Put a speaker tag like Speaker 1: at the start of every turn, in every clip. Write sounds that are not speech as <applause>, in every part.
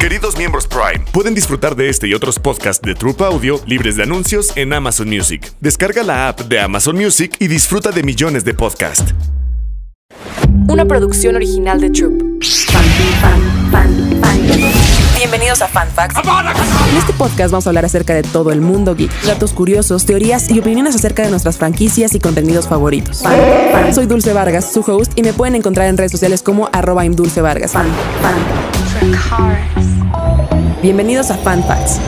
Speaker 1: Queridos miembros Prime, pueden disfrutar de este y otros podcasts de Troop Audio libres de anuncios en Amazon Music. Descarga la app de Amazon Music y disfruta de millones de podcasts.
Speaker 2: Una producción original de Troop. Bienvenidos a Fan Facts. En este podcast vamos a hablar acerca de todo el mundo geek, datos curiosos, teorías y opiniones acerca de nuestras franquicias y contenidos favoritos. Soy Dulce Vargas, su host, y me pueden encontrar en redes sociales como arroba imdulcevargas. Bienvenidos a Fan Facts.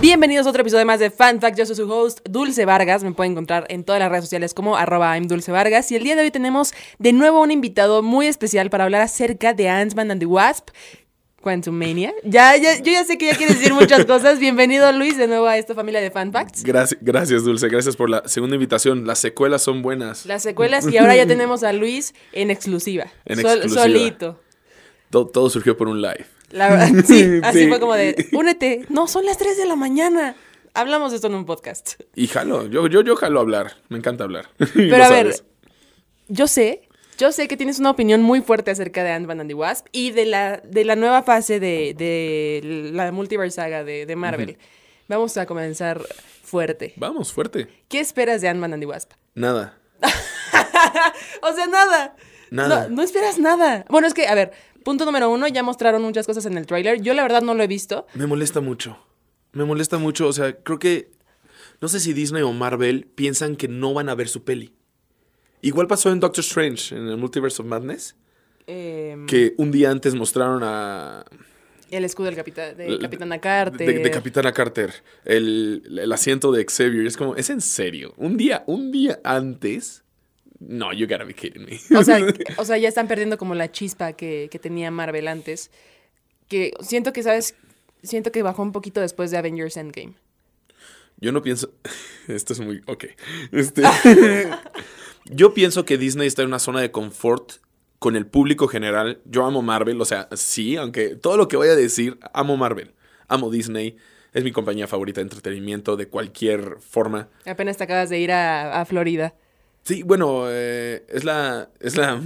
Speaker 2: Bienvenidos a otro episodio más de Fan Facts. Yo soy su host, Dulce Vargas. Me pueden encontrar en todas las redes sociales como arroba Vargas. Y el día de hoy tenemos de nuevo un invitado muy especial para hablar acerca de Ant-Man and the Wasp. Quantum Mania. Ya, ya, yo ya sé que ya quieres decir muchas cosas. Bienvenido, Luis, de nuevo a esta familia de Fan Facts.
Speaker 3: Gracias, gracias, Dulce. Gracias por la segunda invitación. Las secuelas son buenas.
Speaker 2: Las secuelas, y ahora ya tenemos a Luis en exclusiva.
Speaker 3: En exclusiva.
Speaker 2: Solito.
Speaker 3: Todo, surgió por un live.
Speaker 2: La verdad, <laughs> sí, así fue como de, únete. No, son las 3 de la mañana. Hablamos de esto en un podcast.
Speaker 3: Y jalo, yo, yo, yo jalo hablar. Me encanta hablar. <laughs>
Speaker 2: Pero a ver, yo sé yo sé que tienes una opinión muy fuerte acerca de Ant-Man and the Wasp y de la, de la nueva fase de, la multiverse saga de, Marvel. Vamos a comenzar fuerte.
Speaker 3: Vamos, fuerte.
Speaker 2: ¿Qué esperas de Ant-Man and the Wasp?
Speaker 3: Nada. <laughs>
Speaker 2: o sea, nada.
Speaker 3: Nada.
Speaker 2: No, esperas nada. Bueno, es que, a ver, punto número uno, ya mostraron muchas cosas en el tráiler. Yo la verdad no lo he visto.
Speaker 3: Me molesta mucho. Me molesta mucho. O sea, creo que... No sé si Disney o Marvel piensan que no van a ver su peli. Igual pasó en Doctor Strange, en el Multiverse of Madness. Em, que un día antes mostraron a.
Speaker 2: El escudo del capitán, de Capitana Carter.
Speaker 3: De, Capitana Carter. El, asiento de Xavier. Es como, ¿es en serio? Un día, un día antes. No, you gotta be kidding me.
Speaker 2: O sea, <laughs> o sea ya están perdiendo como la chispa que, que tenía Marvel antes. Que siento que, ¿sabes? Siento que bajó un poquito después de Avengers Endgame.
Speaker 3: Yo no pienso. <laughs> Esto es muy. Ok. Este. <laughs> Yo pienso que Disney está en una zona de confort con el público general. Yo amo Marvel, o sea, sí, aunque todo lo que voy a decir, amo Marvel, amo Disney. Es mi compañía favorita de entretenimiento de cualquier forma.
Speaker 2: Apenas te acabas de ir a, Florida.
Speaker 3: Sí, bueno, eh, es la. Es la.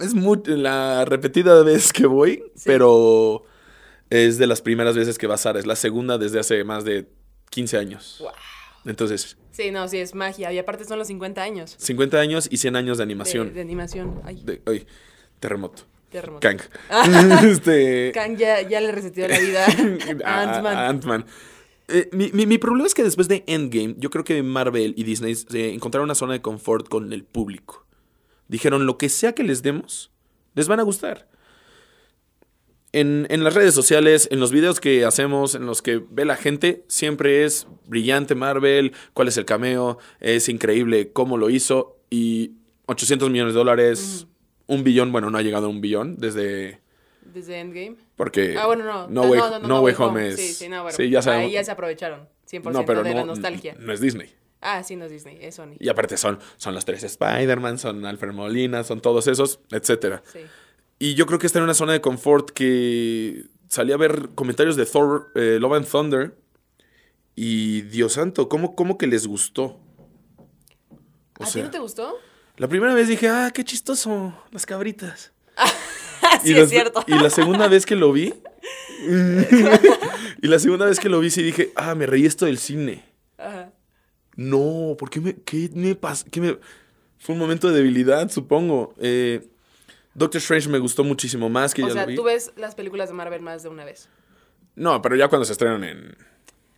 Speaker 3: Es la repetida vez que voy, pero es de las primeras veces que va a ser. Es la segunda desde hace más de 15 años. Wow. Entonces.
Speaker 2: Sí, no, sí, es magia. Y aparte son los 50 años.
Speaker 3: 50 años y 100 años de animación.
Speaker 2: De, animación. Ay.
Speaker 3: terremoto.
Speaker 2: Terremoto.
Speaker 3: Kang. <laughs> <laughs>
Speaker 2: este... Kang ya, le reseteó la vida <laughs> a Ant-Man.
Speaker 3: Ant-Man. Eh, mi, mi, problema es que después de Endgame, yo creo que Marvel y Disney se encontraron una zona de confort con el público. Dijeron, lo que sea que les demos, les van a gustar en, las redes sociales, en los videos que hacemos, en los que ve la gente, siempre es brillante Marvel, cuál es el cameo, es increíble cómo lo hizo y 800 millones de dólares, un billón, bueno, no ha llegado a un billón desde...
Speaker 2: Desde Endgame.
Speaker 3: Porque...
Speaker 2: Ah, bueno, no.
Speaker 3: No, way, no, way, home, es...
Speaker 2: Sí, sí, no, bueno, sí, ya sabemos. Ahí ya se aprovecharon 100% no, pero de la nostalgia.
Speaker 3: No es Disney.
Speaker 2: Ah, sí, no es Disney, es Sony.
Speaker 3: Y aparte son, son los tres Spider-Man, son Alfred Molina, son todos esos, etcétera. Sí. Y yo creo que está en una zona de confort que salí a ver comentarios de Thor, eh, Love and Thunder. Y Dios santo, ¿cómo, cómo que les gustó?
Speaker 2: ¿A ti no te gustó?
Speaker 3: La primera vez dije, ah, qué chistoso, las cabritas. <laughs>
Speaker 2: sí, es cierto.
Speaker 3: Y la segunda vez que lo vi. <laughs> y la segunda vez que lo vi, sí dije, ah, me reí esto del cine. Ajá. No, ¿por qué me, qué me pasó? me... Fue un momento de debilidad, supongo. Eh, Doctor Strange me gustó muchísimo más que
Speaker 2: o
Speaker 3: ya
Speaker 2: sea,
Speaker 3: lo vi.
Speaker 2: tú ves las películas de Marvel más de una vez.
Speaker 3: No, pero ya cuando se estrenan en...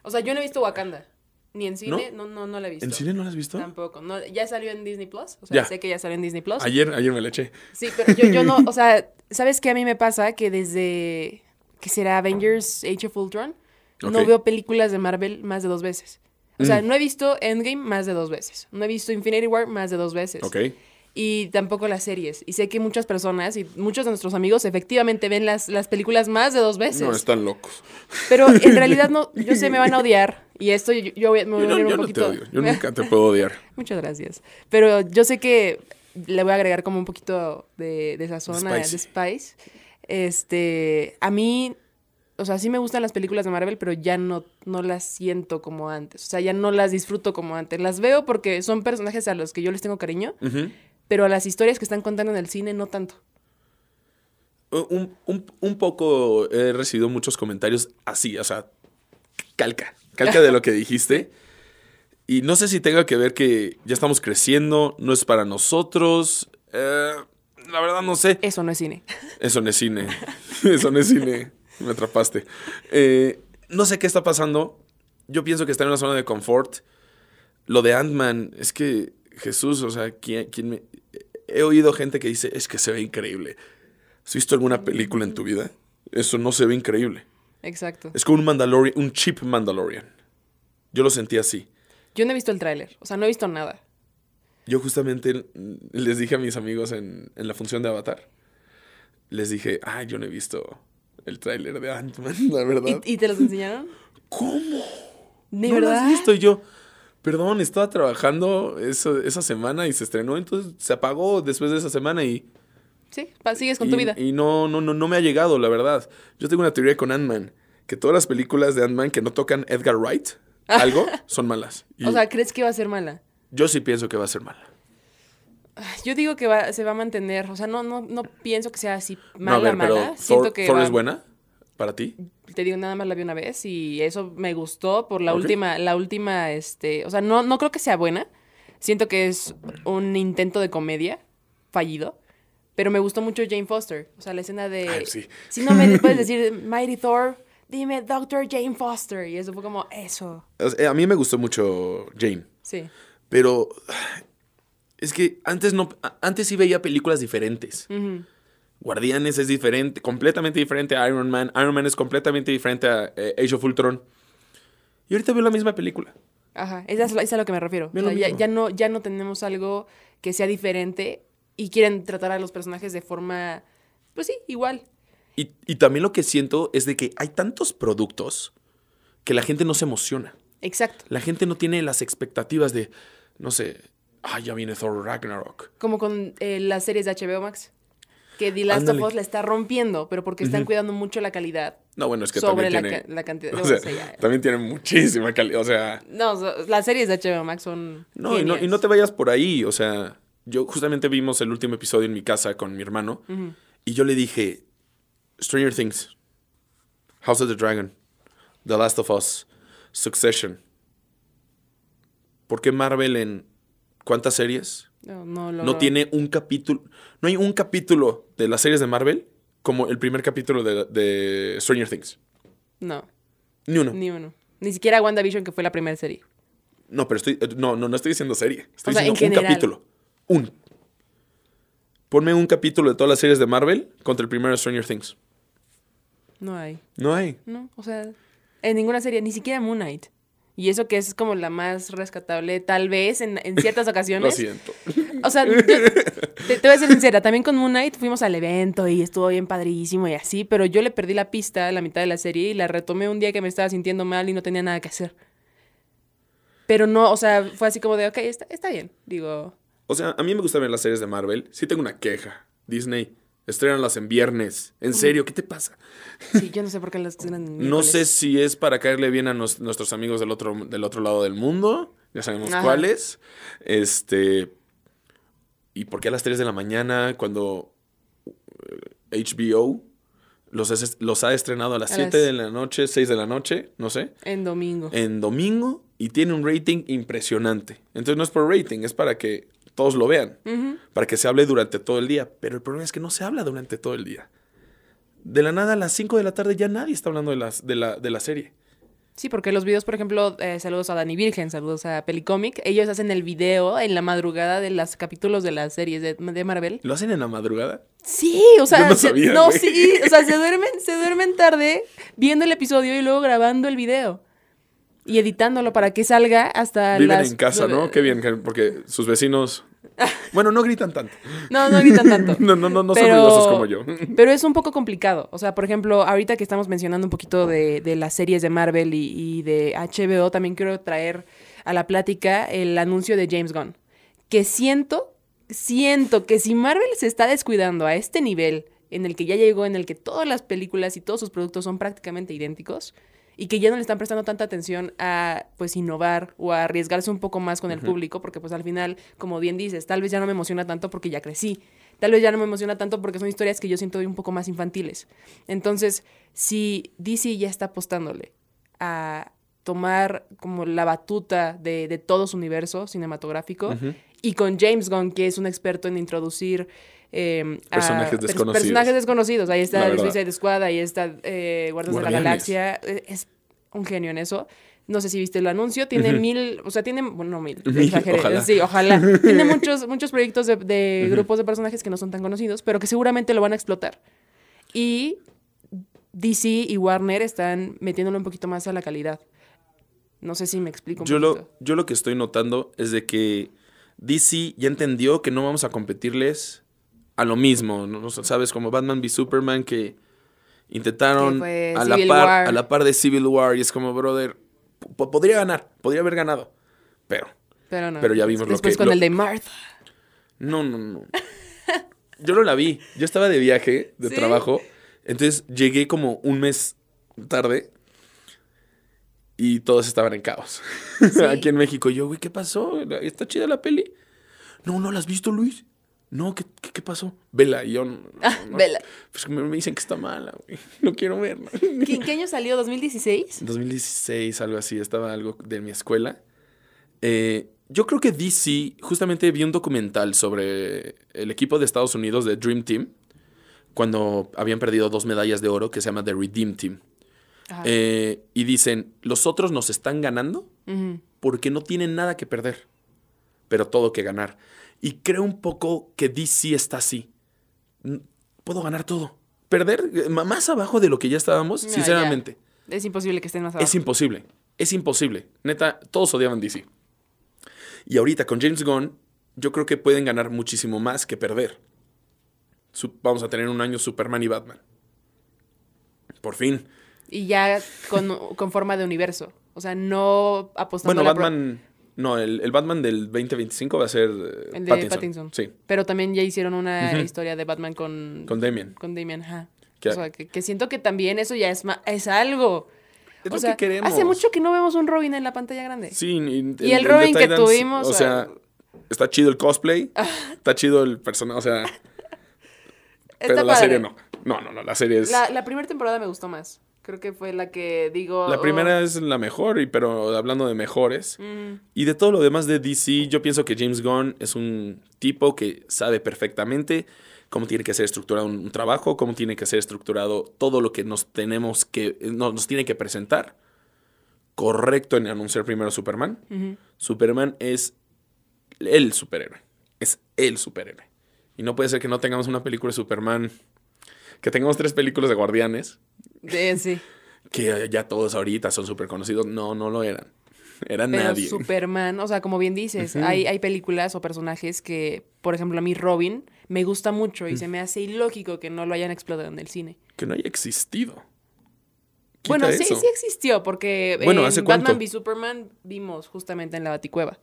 Speaker 2: O sea, yo no he visto Wakanda. Ni en cine, no, no, no, la he visto.
Speaker 3: ¿En cine no la has visto?
Speaker 2: Tampoco. No, ya salió en Disney Plus. O sea, sé que ya salió en Disney Plus.
Speaker 3: Ayer, ayer me la eché.
Speaker 2: Sí, pero yo, yo no, o sea, ¿sabes qué a mí me pasa? Que desde que será Avengers Age of Ultron, no veo películas de Marvel más de dos veces. O sea, mm. no he visto Endgame más de dos veces. No he visto Infinity War más de dos veces.
Speaker 3: Ok
Speaker 2: y tampoco las series. Y sé que muchas personas y muchos de nuestros amigos efectivamente ven las, las películas más de dos veces.
Speaker 3: No, están locos.
Speaker 2: Pero en <laughs> realidad no, yo sé, me van a odiar. Y esto yo, me voy a odiar un poquito.
Speaker 3: te odio. Yo nunca te puedo odiar. <laughs>
Speaker 2: Muchas gracias. Pero yo sé que le voy a agregar como un poquito de, de esa zona de Spice. Este, a mí, o sea, sí me gustan las películas de Marvel, pero ya no, no las siento como antes. O sea, ya no las disfruto como antes. Las veo porque son personajes a los que yo les tengo cariño pero a las historias que están contando en el cine no tanto.
Speaker 3: un, un- un poco he recibido muchos comentarios así, o sea, calca, calca de lo que dijiste. <laughs> Y no sé si tenga que ver que ya estamos creciendo, no es para nosotros. eh, la verdad no sé.
Speaker 2: Eso no es cine. <laughs>
Speaker 3: Eso no es cine. <laughs> Eso no es cine. Me atrapaste. Eh, no sé qué está pasando. Yo pienso que está en una zona de confort. Lo de Ant-Man, es que Jesús, o sea, ¿quién, quién me... he oído gente que dice, es que se ve increíble. ¿Has visto alguna película en tu vida? Eso no se ve increíble.
Speaker 2: Exacto.
Speaker 3: Es como un Mandalorian, un cheap Mandalorian. Yo lo sentí así.
Speaker 2: Yo no he visto el tráiler, o sea, no he visto nada.
Speaker 3: Yo justamente les dije a mis amigos en, en la función de Avatar, les dije, ah, yo no he visto el tráiler de Ant-Man, <laughs> la verdad.
Speaker 2: ¿Y, y te los enseñaron?
Speaker 3: ¿Cómo?
Speaker 2: ¿De
Speaker 3: ¿No lo
Speaker 2: verdad?
Speaker 3: has visto? Y yo, perdón, estaba trabajando eso- esa semana y se estrenó, entonces se apagó después de esa semana y...
Speaker 2: Sí, pa- sigues con
Speaker 3: y,
Speaker 2: tu vida.
Speaker 3: Y no, no, no, no me ha llegado, la verdad. Yo tengo una teoría con Ant-Man, que todas las películas de Ant-Man que no tocan Edgar Wright, <laughs> algo, son malas. Y
Speaker 2: o sea, ¿crees que va a ser mala?
Speaker 3: yo sí pienso que va a ser mala.
Speaker 2: Yo digo que va- se va a mantener, o sea, no, no, no pienso que sea así
Speaker 3: No, a
Speaker 2: mala,
Speaker 3: pero
Speaker 2: mala. Siento
Speaker 3: Thor,
Speaker 2: que
Speaker 3: Thor
Speaker 2: va-
Speaker 3: es buena para ti.
Speaker 2: te digo, nada más la vi una vez y eso me gustó por la última, la última, este, o sea, no, no creo que sea buena. Siento que es un intento de comedia fallido, pero me gustó mucho Jane Foster, o sea, la escena de...
Speaker 3: Ay, sí.
Speaker 2: Si no me <laughs> puedes decir Mighty Thor, dime Dr. Jane Foster y eso fue como eso.
Speaker 3: A mí me gustó mucho Jane.
Speaker 2: Sí.
Speaker 3: Pero es que antes no antes sí veía películas diferentes. Guardianes es diferente, completamente diferente a Iron Man. Iron Man es completamente diferente a eh, Age of Ultron. Y ahorita veo la misma película.
Speaker 2: Ajá, esa es, es a lo que me refiero. O sea, ya, ya no, ya no tenemos algo que sea diferente y quieren tratar a los personajes de forma, pues sí, igual.
Speaker 3: Y, y también lo que siento es de que hay tantos productos que la gente no se emociona.
Speaker 2: Exacto.
Speaker 3: La gente no tiene las expectativas de, no sé, ah, ya viene Thor Ragnarok.
Speaker 2: Como con eh, las series de HBO Max. Que The Last
Speaker 3: Ándale.
Speaker 2: of Us la está rompiendo, pero porque están cuidando mucho la calidad
Speaker 3: No, bueno, es que
Speaker 2: sobre la,
Speaker 3: también
Speaker 2: ca-
Speaker 3: tiene...
Speaker 2: la cantidad. <laughs>
Speaker 3: o
Speaker 2: no,
Speaker 3: sea,
Speaker 2: o sea, ya-
Speaker 3: también tiene muchísima calidad. O sea,
Speaker 2: no, las series de HBO Max son.
Speaker 3: No y, no, y no te vayas por ahí. O sea, yo justamente vimos el último episodio en mi casa con mi hermano. Y yo le dije, Stranger Things, House of the Dragon, The Last of Us, Succession. ¿Por qué Marvel en cuántas series
Speaker 2: No, no, lo-
Speaker 3: no tiene un capítulo? No hay un capítulo de las series de Marvel como el primer capítulo de, de Stranger Things.
Speaker 2: No,
Speaker 3: Ni uno.
Speaker 2: ni uno. Ni siquiera WandaVision, que fue la primera serie.
Speaker 3: No, pero estoy. No, no, no estoy diciendo serie. Estoy
Speaker 2: O sea, en
Speaker 3: diciendo un
Speaker 2: general.
Speaker 3: capítulo. Un. Ponme un capítulo de todas las series de Marvel contra el primero de Stranger Things.
Speaker 2: No hay.
Speaker 3: No hay.
Speaker 2: No, o sea, en ninguna serie, ni siquiera Moon Knight. Y eso que es como la más rescatable, tal vez, en, en ciertas <laughs>
Speaker 3: Lo
Speaker 2: ocasiones.
Speaker 3: siento.
Speaker 2: O sea, yo- te, te voy a ser sincera, también con Moon Knight fuimos al evento y estuvo bien padrísimo y así, pero yo le perdí la pista a la mitad de la serie y la retomé un día que me estaba sintiendo mal y no tenía nada que hacer. Pero no, o sea, fue así como de, ok, está, está bien. Digo,
Speaker 3: O sea, a mí me gusta ver las series de Marvel. Sí tengo una queja. Disney, estrenanlas en viernes. En serio, ¿qué te pasa?
Speaker 2: sí, yo no sé por qué las tienen en <laughs>
Speaker 3: No sé si es para caerle bien a nos- nuestros amigos del otro, del otro lado del mundo. Ya sabemos
Speaker 2: Ajá.
Speaker 3: cuáles. Este. ¿Y por qué a las 3 de la mañana cuando eh, HBO los, es- los ha estrenado a las
Speaker 2: A
Speaker 3: 7
Speaker 2: las-
Speaker 3: de la noche, 6 de la noche, no sé,
Speaker 2: En domingo.
Speaker 3: en domingo y tiene un rating impresionante? Entonces no es por rating, es para que todos lo vean, para que se hable durante todo el día. Pero el problema es que no se habla durante todo el día. De la nada a las 5 de la tarde ya nadie está hablando de, las, de, la, de la serie.
Speaker 2: Sí, porque los videos, por ejemplo, eh, saludos a Dani Virgen, saludos a Pelicomic, ellos hacen el video en la madrugada de los capítulos de las series de, de Marvel.
Speaker 3: ¿Lo hacen en la madrugada?
Speaker 2: Sí, o sea,
Speaker 3: Yo no
Speaker 2: se-
Speaker 3: sabía,
Speaker 2: no, sí, o sea, se duermen, se duermen tarde viendo el episodio y luego grabando el video y editándolo para que salga hasta
Speaker 3: Viven
Speaker 2: las
Speaker 3: en casa, ¿no? Qué bien, que- porque sus vecinos... <laughs> Bueno, no gritan tanto.
Speaker 2: No, no gritan tanto. <laughs>
Speaker 3: No, no, no, no son
Speaker 2: Pero-
Speaker 3: ruidosos como yo. <laughs>
Speaker 2: Pero es un poco complicado. O sea, por ejemplo, ahorita que estamos mencionando un poquito de, de las series de Marvel y, y de HBO, también quiero traer a la plática el anuncio de James Gunn. Que siento, siento que si Marvel se está descuidando a este nivel en el que ya llegó, en el que todas las películas y todos sus productos son prácticamente idénticos, y que ya no le están prestando tanta atención a pues innovar o a arriesgarse un poco más con el público, porque pues al final, como bien dices, tal vez ya no me emociona tanto porque ya crecí. Tal vez ya no me emociona tanto porque son historias que yo siento un poco más infantiles. Entonces, si DC ya está apostándole a tomar como la batuta de, de todo su universo cinematográfico y con James Gunn, que es un experto en introducir eh, a
Speaker 3: Personajes
Speaker 2: pers-
Speaker 3: desconocidos.
Speaker 2: personajes desconocidos. Ahí está. Suicide Squad, ahí está eh, Guardianes de la. Galaxia. Eh, Es un genio en eso. No sé si viste el anuncio, tiene mil, o sea, tiene, bueno, no mil,
Speaker 3: Mil,
Speaker 2: exageré,
Speaker 3: ojalá.
Speaker 2: sí, ojalá. <laughs> tiene muchos, muchos proyectos de, de grupos de personajes que no son tan conocidos, pero que seguramente lo van a explotar. Y DC y Warner están metiéndolo un poquito más a la calidad. No sé si me explico un
Speaker 3: Yo lo,
Speaker 2: poquito.
Speaker 3: yo lo que estoy notando es de que DC ya entendió que no vamos a competirles a lo mismo. ¿no? ¿Sabes? Como Batman v Superman que intentaron
Speaker 2: Que
Speaker 3: a la, par,
Speaker 2: War.
Speaker 3: a la par de Civil War y es como, brother, po- podría ganar, podría haber ganado. Pero,
Speaker 2: Pero no.
Speaker 3: pero ya vimos lo
Speaker 2: Después
Speaker 3: que-
Speaker 2: con
Speaker 3: lo-
Speaker 2: el de Martha.
Speaker 3: no, no, no. Yo no la vi. Yo estaba de viaje, de <laughs>
Speaker 2: ¿Sí?
Speaker 3: trabajo. Entonces llegué como un mes tarde y todos estaban en caos. <laughs> Aquí en México. Yo, güey, ¿qué pasó? ¿Está chida la peli? No, ¿no la has visto, Luis? No, ¿qué, qué, qué pasó? Vela. Y yo, no, no.
Speaker 2: vela.
Speaker 3: Pues me me dicen que está mala, güey. <laughs> No quiero verla.
Speaker 2: ¿Qué, ¿En qué año salió? ¿2016?
Speaker 3: En 2016, algo así, estaba algo de mi escuela. Eh, yo creo que DC, justamente vi un documental sobre el equipo de Estados Unidos de Dream Team, cuando habían perdido dos medallas de oro que se llama The Redeem Team. Eh, y dicen, los otros nos están ganando porque no tienen nada que perder, pero todo que ganar. Y creo un poco que DC está así. Puedo ganar todo. Perder eh, más abajo de lo que ya estábamos,
Speaker 2: No, ya.
Speaker 3: sinceramente.
Speaker 2: Es imposible que estén más abajo.
Speaker 3: Es imposible. Es imposible. Neta, todos odiaban DC. Y ahorita con James Gunn, yo creo que pueden ganar muchísimo más que perder. Vamos a tener un año Superman y Batman. Por fin.
Speaker 2: Y ya con, <laughs> con forma de universo. O sea, no apostando
Speaker 3: Bueno,
Speaker 2: a la
Speaker 3: Batman. No, el, el Batman del 2025 va a ser eh,
Speaker 2: el de
Speaker 3: Pattinson.
Speaker 2: Pattinson.
Speaker 3: Sí,
Speaker 2: Pero también ya hicieron una historia de Batman con,
Speaker 3: con Damien.
Speaker 2: con Damian. Ajá. O sea, que, que siento que también eso ya es, ma- es algo.
Speaker 3: Es
Speaker 2: o
Speaker 3: lo
Speaker 2: sea,
Speaker 3: que queremos.
Speaker 2: hace mucho que no vemos un Robin en la pantalla grande.
Speaker 3: Sí, y,
Speaker 2: Y el Robin que tuvimos,
Speaker 3: O sea, está chido el cosplay. <laughs> está chido el personaje. O sea, <laughs> pero la
Speaker 2: padre.
Speaker 3: serie no. No, no, no. La serie es.
Speaker 2: La, la primera temporada me gustó más. Creo que fue la que digo.
Speaker 3: La
Speaker 2: oh,
Speaker 3: primera es la mejor, y, pero hablando de mejores.
Speaker 2: mm,
Speaker 3: Y de todo lo demás de DC, yo pienso que James Gunn es un tipo que sabe perfectamente cómo tiene que ser estructurado un, un trabajo, cómo tiene que ser estructurado todo lo que nos tenemos que, no, nos tiene que presentar. Correcto en anunciar primero Superman. Superman es el superhéroe. Es el superhéroe. Y no puede ser que no tengamos una película de Superman, que tengamos tres películas de Guardianes,
Speaker 2: sí.
Speaker 3: que ya todos ahorita son súper conocidos. No, no lo eran. Eran
Speaker 2: Pero
Speaker 3: nadie.
Speaker 2: Superman, o sea, como bien dices, hay, hay películas o personajes que, por ejemplo, a mí Robin me gusta mucho y se me hace ilógico que no lo hayan explotado en el cine.
Speaker 3: Que no haya existido.
Speaker 2: Bueno, sí,
Speaker 3: eso.
Speaker 2: sí existió, porque
Speaker 3: Bueno,
Speaker 2: en
Speaker 3: ¿hace
Speaker 2: Batman
Speaker 3: cuánto?
Speaker 2: v Superman vimos justamente en la Baticueva.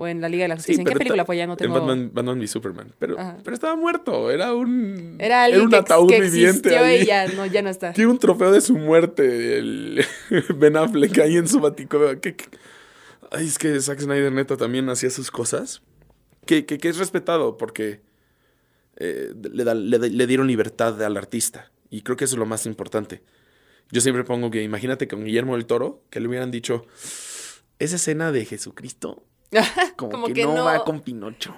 Speaker 2: O en la Liga de la
Speaker 3: Sí,
Speaker 2: Justicia. ¿En qué película fue? Ya no
Speaker 3: En
Speaker 2: tengo...
Speaker 3: Batman, Batman v Superman. Pero,
Speaker 2: Ajá.
Speaker 3: pero estaba muerto. Era un.
Speaker 2: Era alguien
Speaker 3: un
Speaker 2: que,
Speaker 3: ataúd
Speaker 2: que
Speaker 3: viviente. ahí.
Speaker 2: y ya no, ya no está.
Speaker 3: Tiene un trofeo de su muerte. El <laughs> Ben Affleck ahí en su baticueva. ¿Qué- qué? Ay, es que Zack Snyder neta también hacía sus cosas. Que, que, que es respetado porque eh, le, da- le, le dieron libertad al artista. Y creo que eso es lo más importante. Yo siempre pongo que imagínate con Guillermo del Toro que le hubieran dicho esa escena de Jesucristo <laughs> como,
Speaker 2: Como
Speaker 3: que,
Speaker 2: que
Speaker 3: no,
Speaker 2: no.
Speaker 3: va con Pinocho.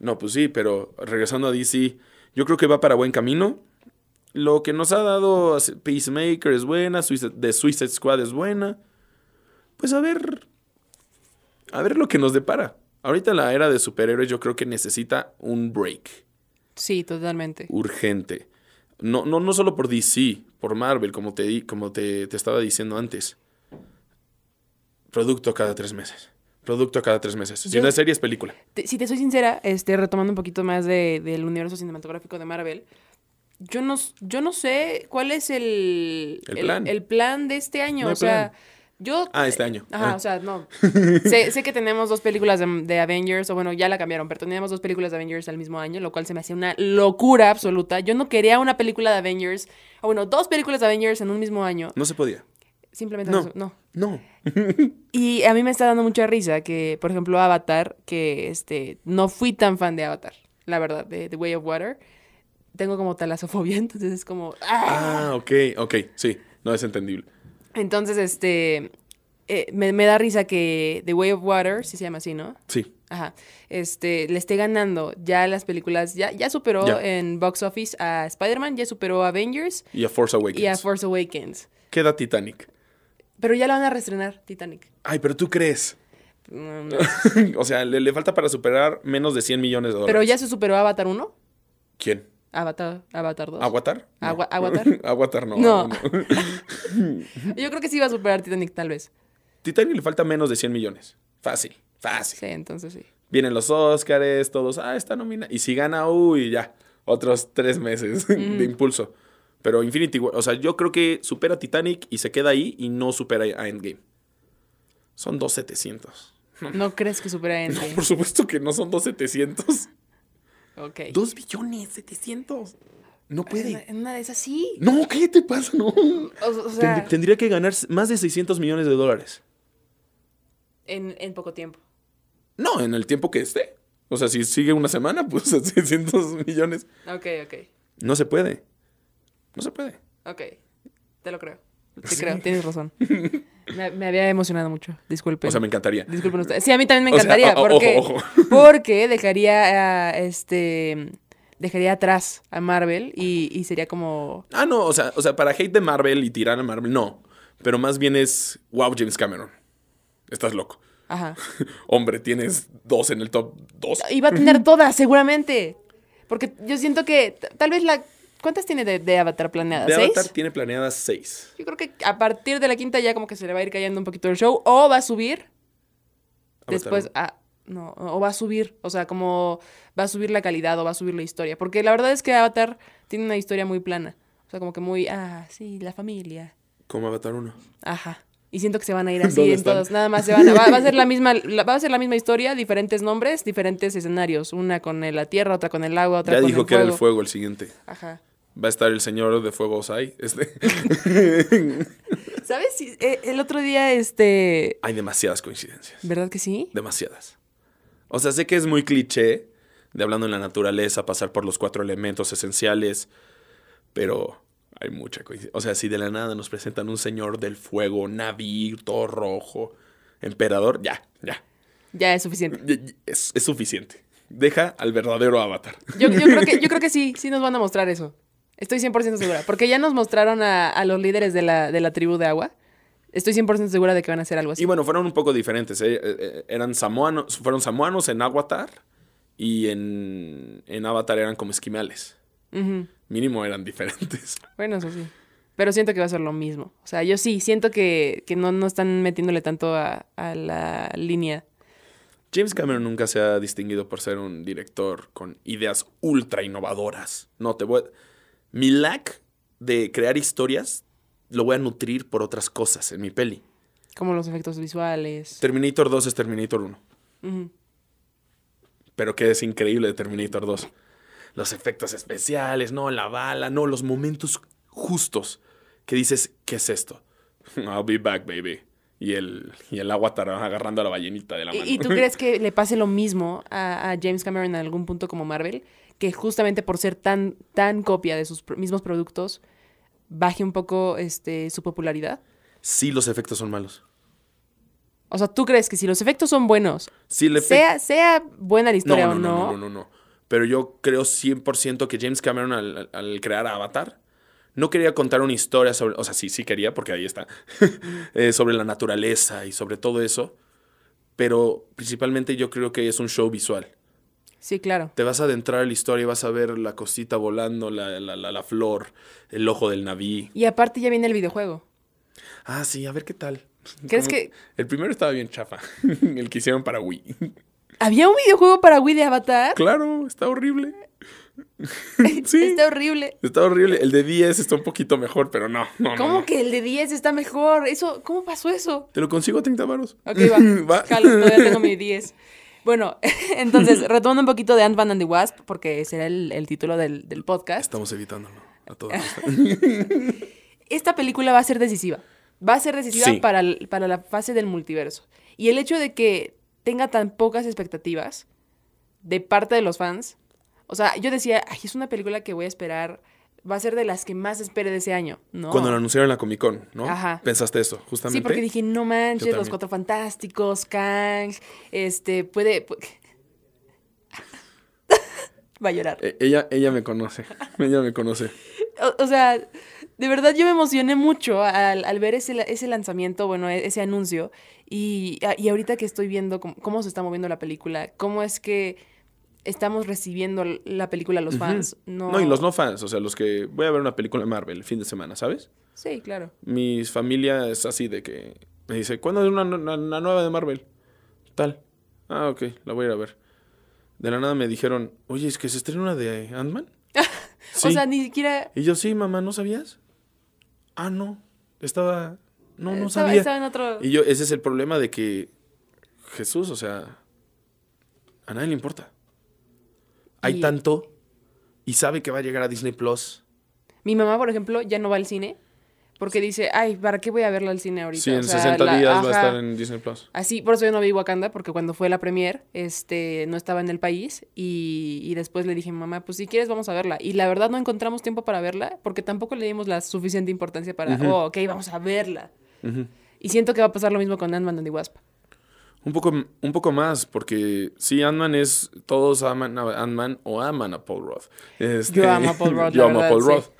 Speaker 3: No, pues sí, pero regresando a DC, yo creo que va para buen camino. Lo que nos ha dado Peacemaker es buena, The Suicide Squad es buena. Pues a ver, a ver lo que nos depara. Ahorita la era de superhéroes yo creo que necesita un break
Speaker 2: Sí, totalmente.
Speaker 3: urgente. No, no, no solo por DC, por Marvel, como te, como te, te estaba diciendo antes. Producto cada tres meses. Producto cada tres meses. Si
Speaker 2: Yo-
Speaker 3: una serie es película.
Speaker 2: Te- si te soy sincera, este, retomando un poquito más de- del universo cinematográfico de Marvel, yo no, yo no sé cuál es el,
Speaker 3: El plan.
Speaker 2: el plan de este año.
Speaker 3: No
Speaker 2: o sea,
Speaker 3: plan.
Speaker 2: yo...
Speaker 3: Ah, este año.
Speaker 2: Ajá,
Speaker 3: Ah.
Speaker 2: o sea, no. <laughs> sé, sé que tenemos dos películas de, de Avengers, o bueno, ya la cambiaron, pero teníamos dos películas de Avengers al mismo año, lo cual se me hacía una locura absoluta. Yo no quería una película de Avengers, o bueno, dos películas de Avengers en un mismo año.
Speaker 3: No se podía.
Speaker 2: Simplemente
Speaker 3: No.
Speaker 2: no. no. <laughs> Y a mí me está dando mucha risa que, por ejemplo, Avatar, que este no fui tan fan de Avatar, la verdad, de The Way of Water. Tengo como talasofobia, <laughs> entonces es como... ¡ah!
Speaker 3: Ah, ok, ok, sí, no es entendible.
Speaker 2: Entonces, este... eh, me, me da risa que The Way of Water, si se llama así, ¿no?
Speaker 3: Sí.
Speaker 2: Ajá. Este, le esté ganando ya las películas, ya, ya superó en box office a Spider-Man, ya superó a Avengers
Speaker 3: Y a Force Awakens.
Speaker 2: y a Force Awakens.
Speaker 3: Queda Titanic.
Speaker 2: Pero ya la van a reestrenar, Titanic.
Speaker 3: Ay, pero tú crees.
Speaker 2: No. <laughs>
Speaker 3: o sea, le, le falta para superar menos de 100 millones de dólares.
Speaker 2: Pero ya se superó Avatar 1,
Speaker 3: ¿Quién?
Speaker 2: Avatar, Avatar 2.
Speaker 3: ¿Aguatar?
Speaker 2: Agua- ¿Avatar? <laughs>
Speaker 3: Aguatar no.
Speaker 2: No.
Speaker 3: no. <laughs>
Speaker 2: Yo creo que sí va a superar Titanic, tal vez.
Speaker 3: Titanic le falta menos de 100 millones. Fácil, fácil.
Speaker 2: Sí, entonces sí.
Speaker 3: Vienen los Óscares, todos, ah, está nominada. Y si gana, uy, ya, otros tres meses de impulso. Pero Infinity War, o sea, yo creo que supera Titanic y se queda ahí y no supera a Endgame. Son 2,700. <laughs>
Speaker 2: ¿No crees que supera
Speaker 3: No,
Speaker 2: Endgame?
Speaker 3: por supuesto que no son 2,700.
Speaker 2: Ok.
Speaker 3: 2 billones 700. No puede.
Speaker 2: en una de esas sí.
Speaker 3: No, ¿qué te pasa? No.
Speaker 2: O, o sea,
Speaker 3: Tend- Tendría que ganar más de 600 millones de dólares.
Speaker 2: en, en poco tiempo.
Speaker 3: No, en el tiempo que esté. O sea, si sigue una semana, pues <laughs> 600 millones.
Speaker 2: Ok, ok.
Speaker 3: No se puede. No se puede.
Speaker 2: Ok. Te lo creo. Te creo, tienes razón. <laughs> Me, me había emocionado mucho. Disculpen.
Speaker 3: O sea, me encantaría.
Speaker 2: Disculpen ustedes. Sí, a mí también me <laughs>
Speaker 3: O sea,
Speaker 2: encantaría.
Speaker 3: o-
Speaker 2: porque,
Speaker 3: ojo, ojo. <laughs>
Speaker 2: porque dejaría a, este. Dejaría atrás a Marvel y, y sería como.
Speaker 3: Ah, no, o sea, o sea, para hate de Marvel y tirar a Marvel, no. Pero más bien es, wow, James Cameron. Estás loco.
Speaker 2: Ajá.
Speaker 3: Hombre, tienes dos en el top dos.
Speaker 2: Y va a tener todas, seguramente. Porque yo siento que tal vez la. ¿Cuántas tiene de, de Avatar planeadas?
Speaker 3: De
Speaker 2: ¿Seis?
Speaker 3: Avatar tiene planeadas seis.
Speaker 2: Yo creo que a partir de la quinta ya como que se le va a ir cayendo un poquito el show. O va a subir.
Speaker 3: Avatar
Speaker 2: Después. ah, no, o va a subir. O sea, como va a subir la calidad o va a subir la historia. Porque la verdad es que Avatar tiene una historia muy plana. O sea, como que muy. Ah, sí, la familia.
Speaker 3: Como Avatar 1.
Speaker 2: Ajá. Y siento que se van a ir <laughs> así
Speaker 3: ¿Dónde
Speaker 2: en todos. Nada más se van a, va, va a ser la <laughs> misma, la- va a ser la misma historia, diferentes nombres, diferentes escenarios. Una con la tierra, otra con el agua, otra
Speaker 3: Ya
Speaker 2: con
Speaker 3: dijo
Speaker 2: el
Speaker 3: que
Speaker 2: fuego.
Speaker 3: era el fuego el siguiente.
Speaker 2: Ajá.
Speaker 3: Va a estar el señor de fuego Osai. Este. <laughs>
Speaker 2: ¿Sabes? eh, el otro día, este.
Speaker 3: Hay demasiadas coincidencias.
Speaker 2: ¿Verdad que sí?
Speaker 3: Demasiadas. O sea, sé que es muy cliché de hablando en la naturaleza, pasar por los cuatro elementos esenciales, pero hay mucha coincidencia. O sea, si de la nada nos presentan un señor del fuego, Naví, todo rojo, emperador, ya, ya.
Speaker 2: Ya es suficiente.
Speaker 3: Es, es suficiente. Deja al verdadero avatar.
Speaker 2: Yo, yo creo que, yo <laughs> creo que sí, sí nos van a mostrar eso. Estoy 100% segura. Porque ya nos mostraron a, a los líderes de la, de la tribu de agua. Estoy 100% segura de que van a hacer algo así.
Speaker 3: Y bueno, fueron un poco diferentes. ¿eh? Eh, eh, Eran samoanos, fueron samoanos en Avatar y en, en Avatar eran como esquimales.
Speaker 2: Ujú.
Speaker 3: Mínimo eran diferentes. <laughs>
Speaker 2: Bueno, eso sí. Pero siento que va a ser lo mismo. O sea, yo sí, siento que, que no, no están metiéndole tanto a, a la línea.
Speaker 3: James Cameron nunca se ha distinguido por ser un director con ideas ultra innovadoras. No, te voy a... Mi lack de crear historias lo voy a nutrir por otras cosas en mi peli.
Speaker 2: Como los efectos visuales.
Speaker 3: Terminator 2 es Terminator 1.
Speaker 2: Ujú.
Speaker 3: Pero que es increíble de Terminator 2. Los efectos especiales, no, la bala, no, los momentos justos que dices, ¿qué es esto? <laughs> I'll be back, baby. Y el, y el agua agarrando a la ballenita de la mano.
Speaker 2: ¿Y, y tú crees <laughs> que le pase lo mismo a, a James Cameron en algún punto como Marvel? Que justamente por ser tan, tan copia de sus mismos productos, baje un poco este, su popularidad.
Speaker 3: Sí, los efectos son malos.
Speaker 2: O sea, ¿tú crees que si los efectos son buenos,
Speaker 3: el efecto...
Speaker 2: sea, sea buena la historia
Speaker 3: no, no,
Speaker 2: o
Speaker 3: no,
Speaker 2: no?
Speaker 3: no, no, no. Pero yo creo 100% que James Cameron al, al- al crear Avatar no quería contar una historia sobre, o sea, sí, sí quería porque ahí está, <laughs> eh, sobre la naturaleza y sobre todo eso, pero principalmente yo creo que es un show visual.
Speaker 2: Sí, claro.
Speaker 3: Te vas a adentrar en la historia y vas a ver la cosita volando, la, la, la, la flor, el ojo del naví.
Speaker 2: Y aparte ya viene el videojuego.
Speaker 3: Ah, sí, a ver qué tal.
Speaker 2: ¿Crees
Speaker 3: Como-
Speaker 2: que- <laughs>
Speaker 3: El primero estaba bien chafa, <laughs> el que hicieron para Wii.
Speaker 2: ¿Había un videojuego para Wii de Avatar?
Speaker 3: Claro, está horrible. <laughs> sí.
Speaker 2: Está horrible.
Speaker 3: Está horrible. El de 10 está un poquito mejor, pero no.
Speaker 2: ¿Cómo
Speaker 3: no.
Speaker 2: que el de 10 está mejor? Eso, ¿Cómo pasó eso?
Speaker 3: Te lo consigo a 30 varos.
Speaker 2: Ok, va. Jalo, todavía tengo mi 10. Bueno, <laughs> entonces, <laughs> retomando un poquito de Ant-Man and the Wasp, porque será el, el título del, del podcast.
Speaker 3: Estamos evitándolo a todos. <laughs>
Speaker 2: Esta película va a ser decisiva. va a ser decisiva
Speaker 3: Sí.
Speaker 2: para, el- para la fase del multiverso. Y el hecho de que tenga tan pocas expectativas de parte de los fans, o sea, yo decía, ay, es una película que voy a esperar, va a ser de las que más espere de ese año. No.
Speaker 3: Cuando lo anunciaron en la Comic Con, ¿no?
Speaker 2: Ajá.
Speaker 3: Pensaste eso, justamente.
Speaker 2: Sí, porque dije, no manches, los cuatro fantásticos, Kang, este, puede... pu- <laughs> Va a llorar.
Speaker 3: Eh, ella, ella me conoce. <laughs> ella me conoce.
Speaker 2: O, o sea, de verdad yo me emocioné mucho al, al ver ese, ese lanzamiento, bueno, e- ese anuncio. Y, y ahorita que estoy viendo cómo, cómo se está moviendo la película, cómo es que estamos recibiendo la película los fans. No,
Speaker 3: No, y los no fans, o sea, los que voy a ver una película de Marvel el fin de semana, ¿sabes?
Speaker 2: Sí, claro.
Speaker 3: Mi familia es así de que me dice, ¿cuándo hay una, una- una nueva de Marvel? Tal. Ah, ok, la voy a ir a ver. De la nada me dijeron, oye, ¿es que se estrena una de Ant-Man? <laughs>
Speaker 2: O sea, ni siquiera...
Speaker 3: Y yo, sí, mamá, ¿no sabías? Ah, no. Estaba. No, no
Speaker 2: estaba,
Speaker 3: sabía.
Speaker 2: estaba en otro...
Speaker 3: Y yo, ese es el problema de que Jesús, o sea, a nadie le importa. Hay
Speaker 2: Y-
Speaker 3: tanto y sabe que va a llegar a Disney Plus.
Speaker 2: Mi mamá, por ejemplo, ya no va al cine porque dice, ay, ¿para qué voy a verla al cine ahorita?
Speaker 3: Sí, en
Speaker 2: O sea,
Speaker 3: 60
Speaker 2: la-
Speaker 3: días va a estar en Disney Plus.
Speaker 2: Así, por eso yo no vi Wakanda, porque cuando fue la premier, este, no estaba en el país y, y después le dije, mamá, pues si quieres vamos a verla. Y la verdad no encontramos tiempo para verla, porque tampoco le dimos la suficiente importancia para, oh, ok, vamos a verla. Y siento que va a pasar lo mismo con Ant-Man and the Wasp.
Speaker 3: Un poco, un poco más, porque sí, Ant-Man es. Todos aman a Ant-Man o aman a Paul Roth. Este,
Speaker 2: Yo amo a Paul Rudd, <laughs>
Speaker 3: yo amo a Paul
Speaker 2: sí.
Speaker 3: Roth.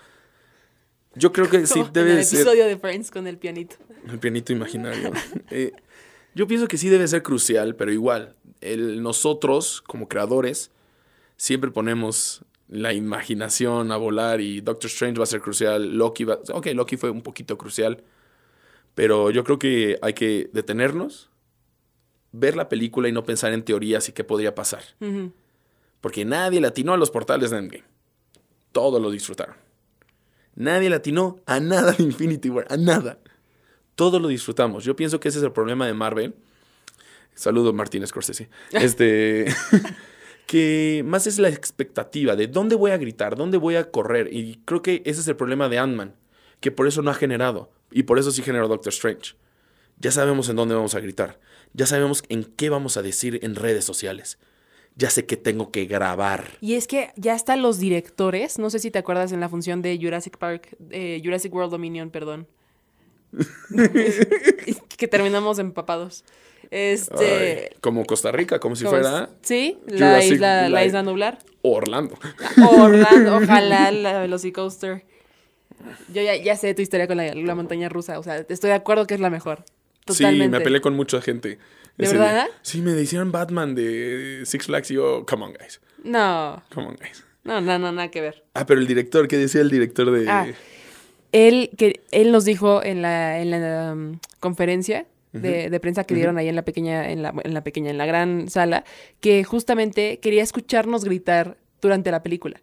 Speaker 3: Yo creo que sí debe
Speaker 2: en el
Speaker 3: ser.
Speaker 2: episodio de Friends con el pianito.
Speaker 3: El pianito imaginario. <laughs> Eh, yo pienso que sí debe ser crucial, pero igual, el, nosotros como creadores siempre ponemos la imaginación a volar y Doctor Strange va a ser crucial, Loki va... Ok, Loki fue un poquito crucial, pero yo creo que hay que detenernos, ver la película y no pensar en teorías y qué podría pasar. Porque nadie le atinó a los portales de Endgame. Todos lo disfrutaron. Nadie le atinó a nada de Infinity War, a nada. Todos lo disfrutamos. Yo pienso que ese es el problema de Marvel. Saludos, Martín Scorsese. <laughs> Este. <laughs> que más es la expectativa de dónde voy a gritar, dónde voy a correr. Y creo que ese es el problema de Ant-Man. Que por eso no ha generado. Y por eso sí generó Doctor Strange. Ya sabemos en dónde vamos a gritar. Ya sabemos en qué vamos a decir en redes sociales. Ya sé que tengo que grabar.
Speaker 2: Y es que ya están los directores, no sé si te acuerdas en la función de Jurassic Park, eh, Jurassic World Dominion, perdón. <laughs> que terminamos empapados. Este.
Speaker 3: Ay, como Costa Rica, como si
Speaker 2: ¿cómo
Speaker 3: fuera?
Speaker 2: Sí, la isla, la isla nublar.
Speaker 3: Orlando.
Speaker 2: Orlando, <laughs> ojalá la Velocicoaster. Yo ya, ya sé tu historia con la, la montaña rusa, o sea, estoy de acuerdo que es la mejor. Totalmente.
Speaker 3: Sí, me peleé con mucha gente.
Speaker 2: ¿De
Speaker 3: ese
Speaker 2: verdad?
Speaker 3: día. Sí, me decían Batman de Six Flags y yo, come on, guys.
Speaker 2: No,
Speaker 3: Come on, guys.
Speaker 2: no, no, no, nada que ver.
Speaker 3: Ah, pero el director, ¿qué decía el director de...?
Speaker 2: Ah, él, que, él nos dijo en la, en la um, conferencia de, de prensa que dieron ahí en la pequeña, en la, en la pequeña, en la gran sala, que justamente quería escucharnos gritar durante la película.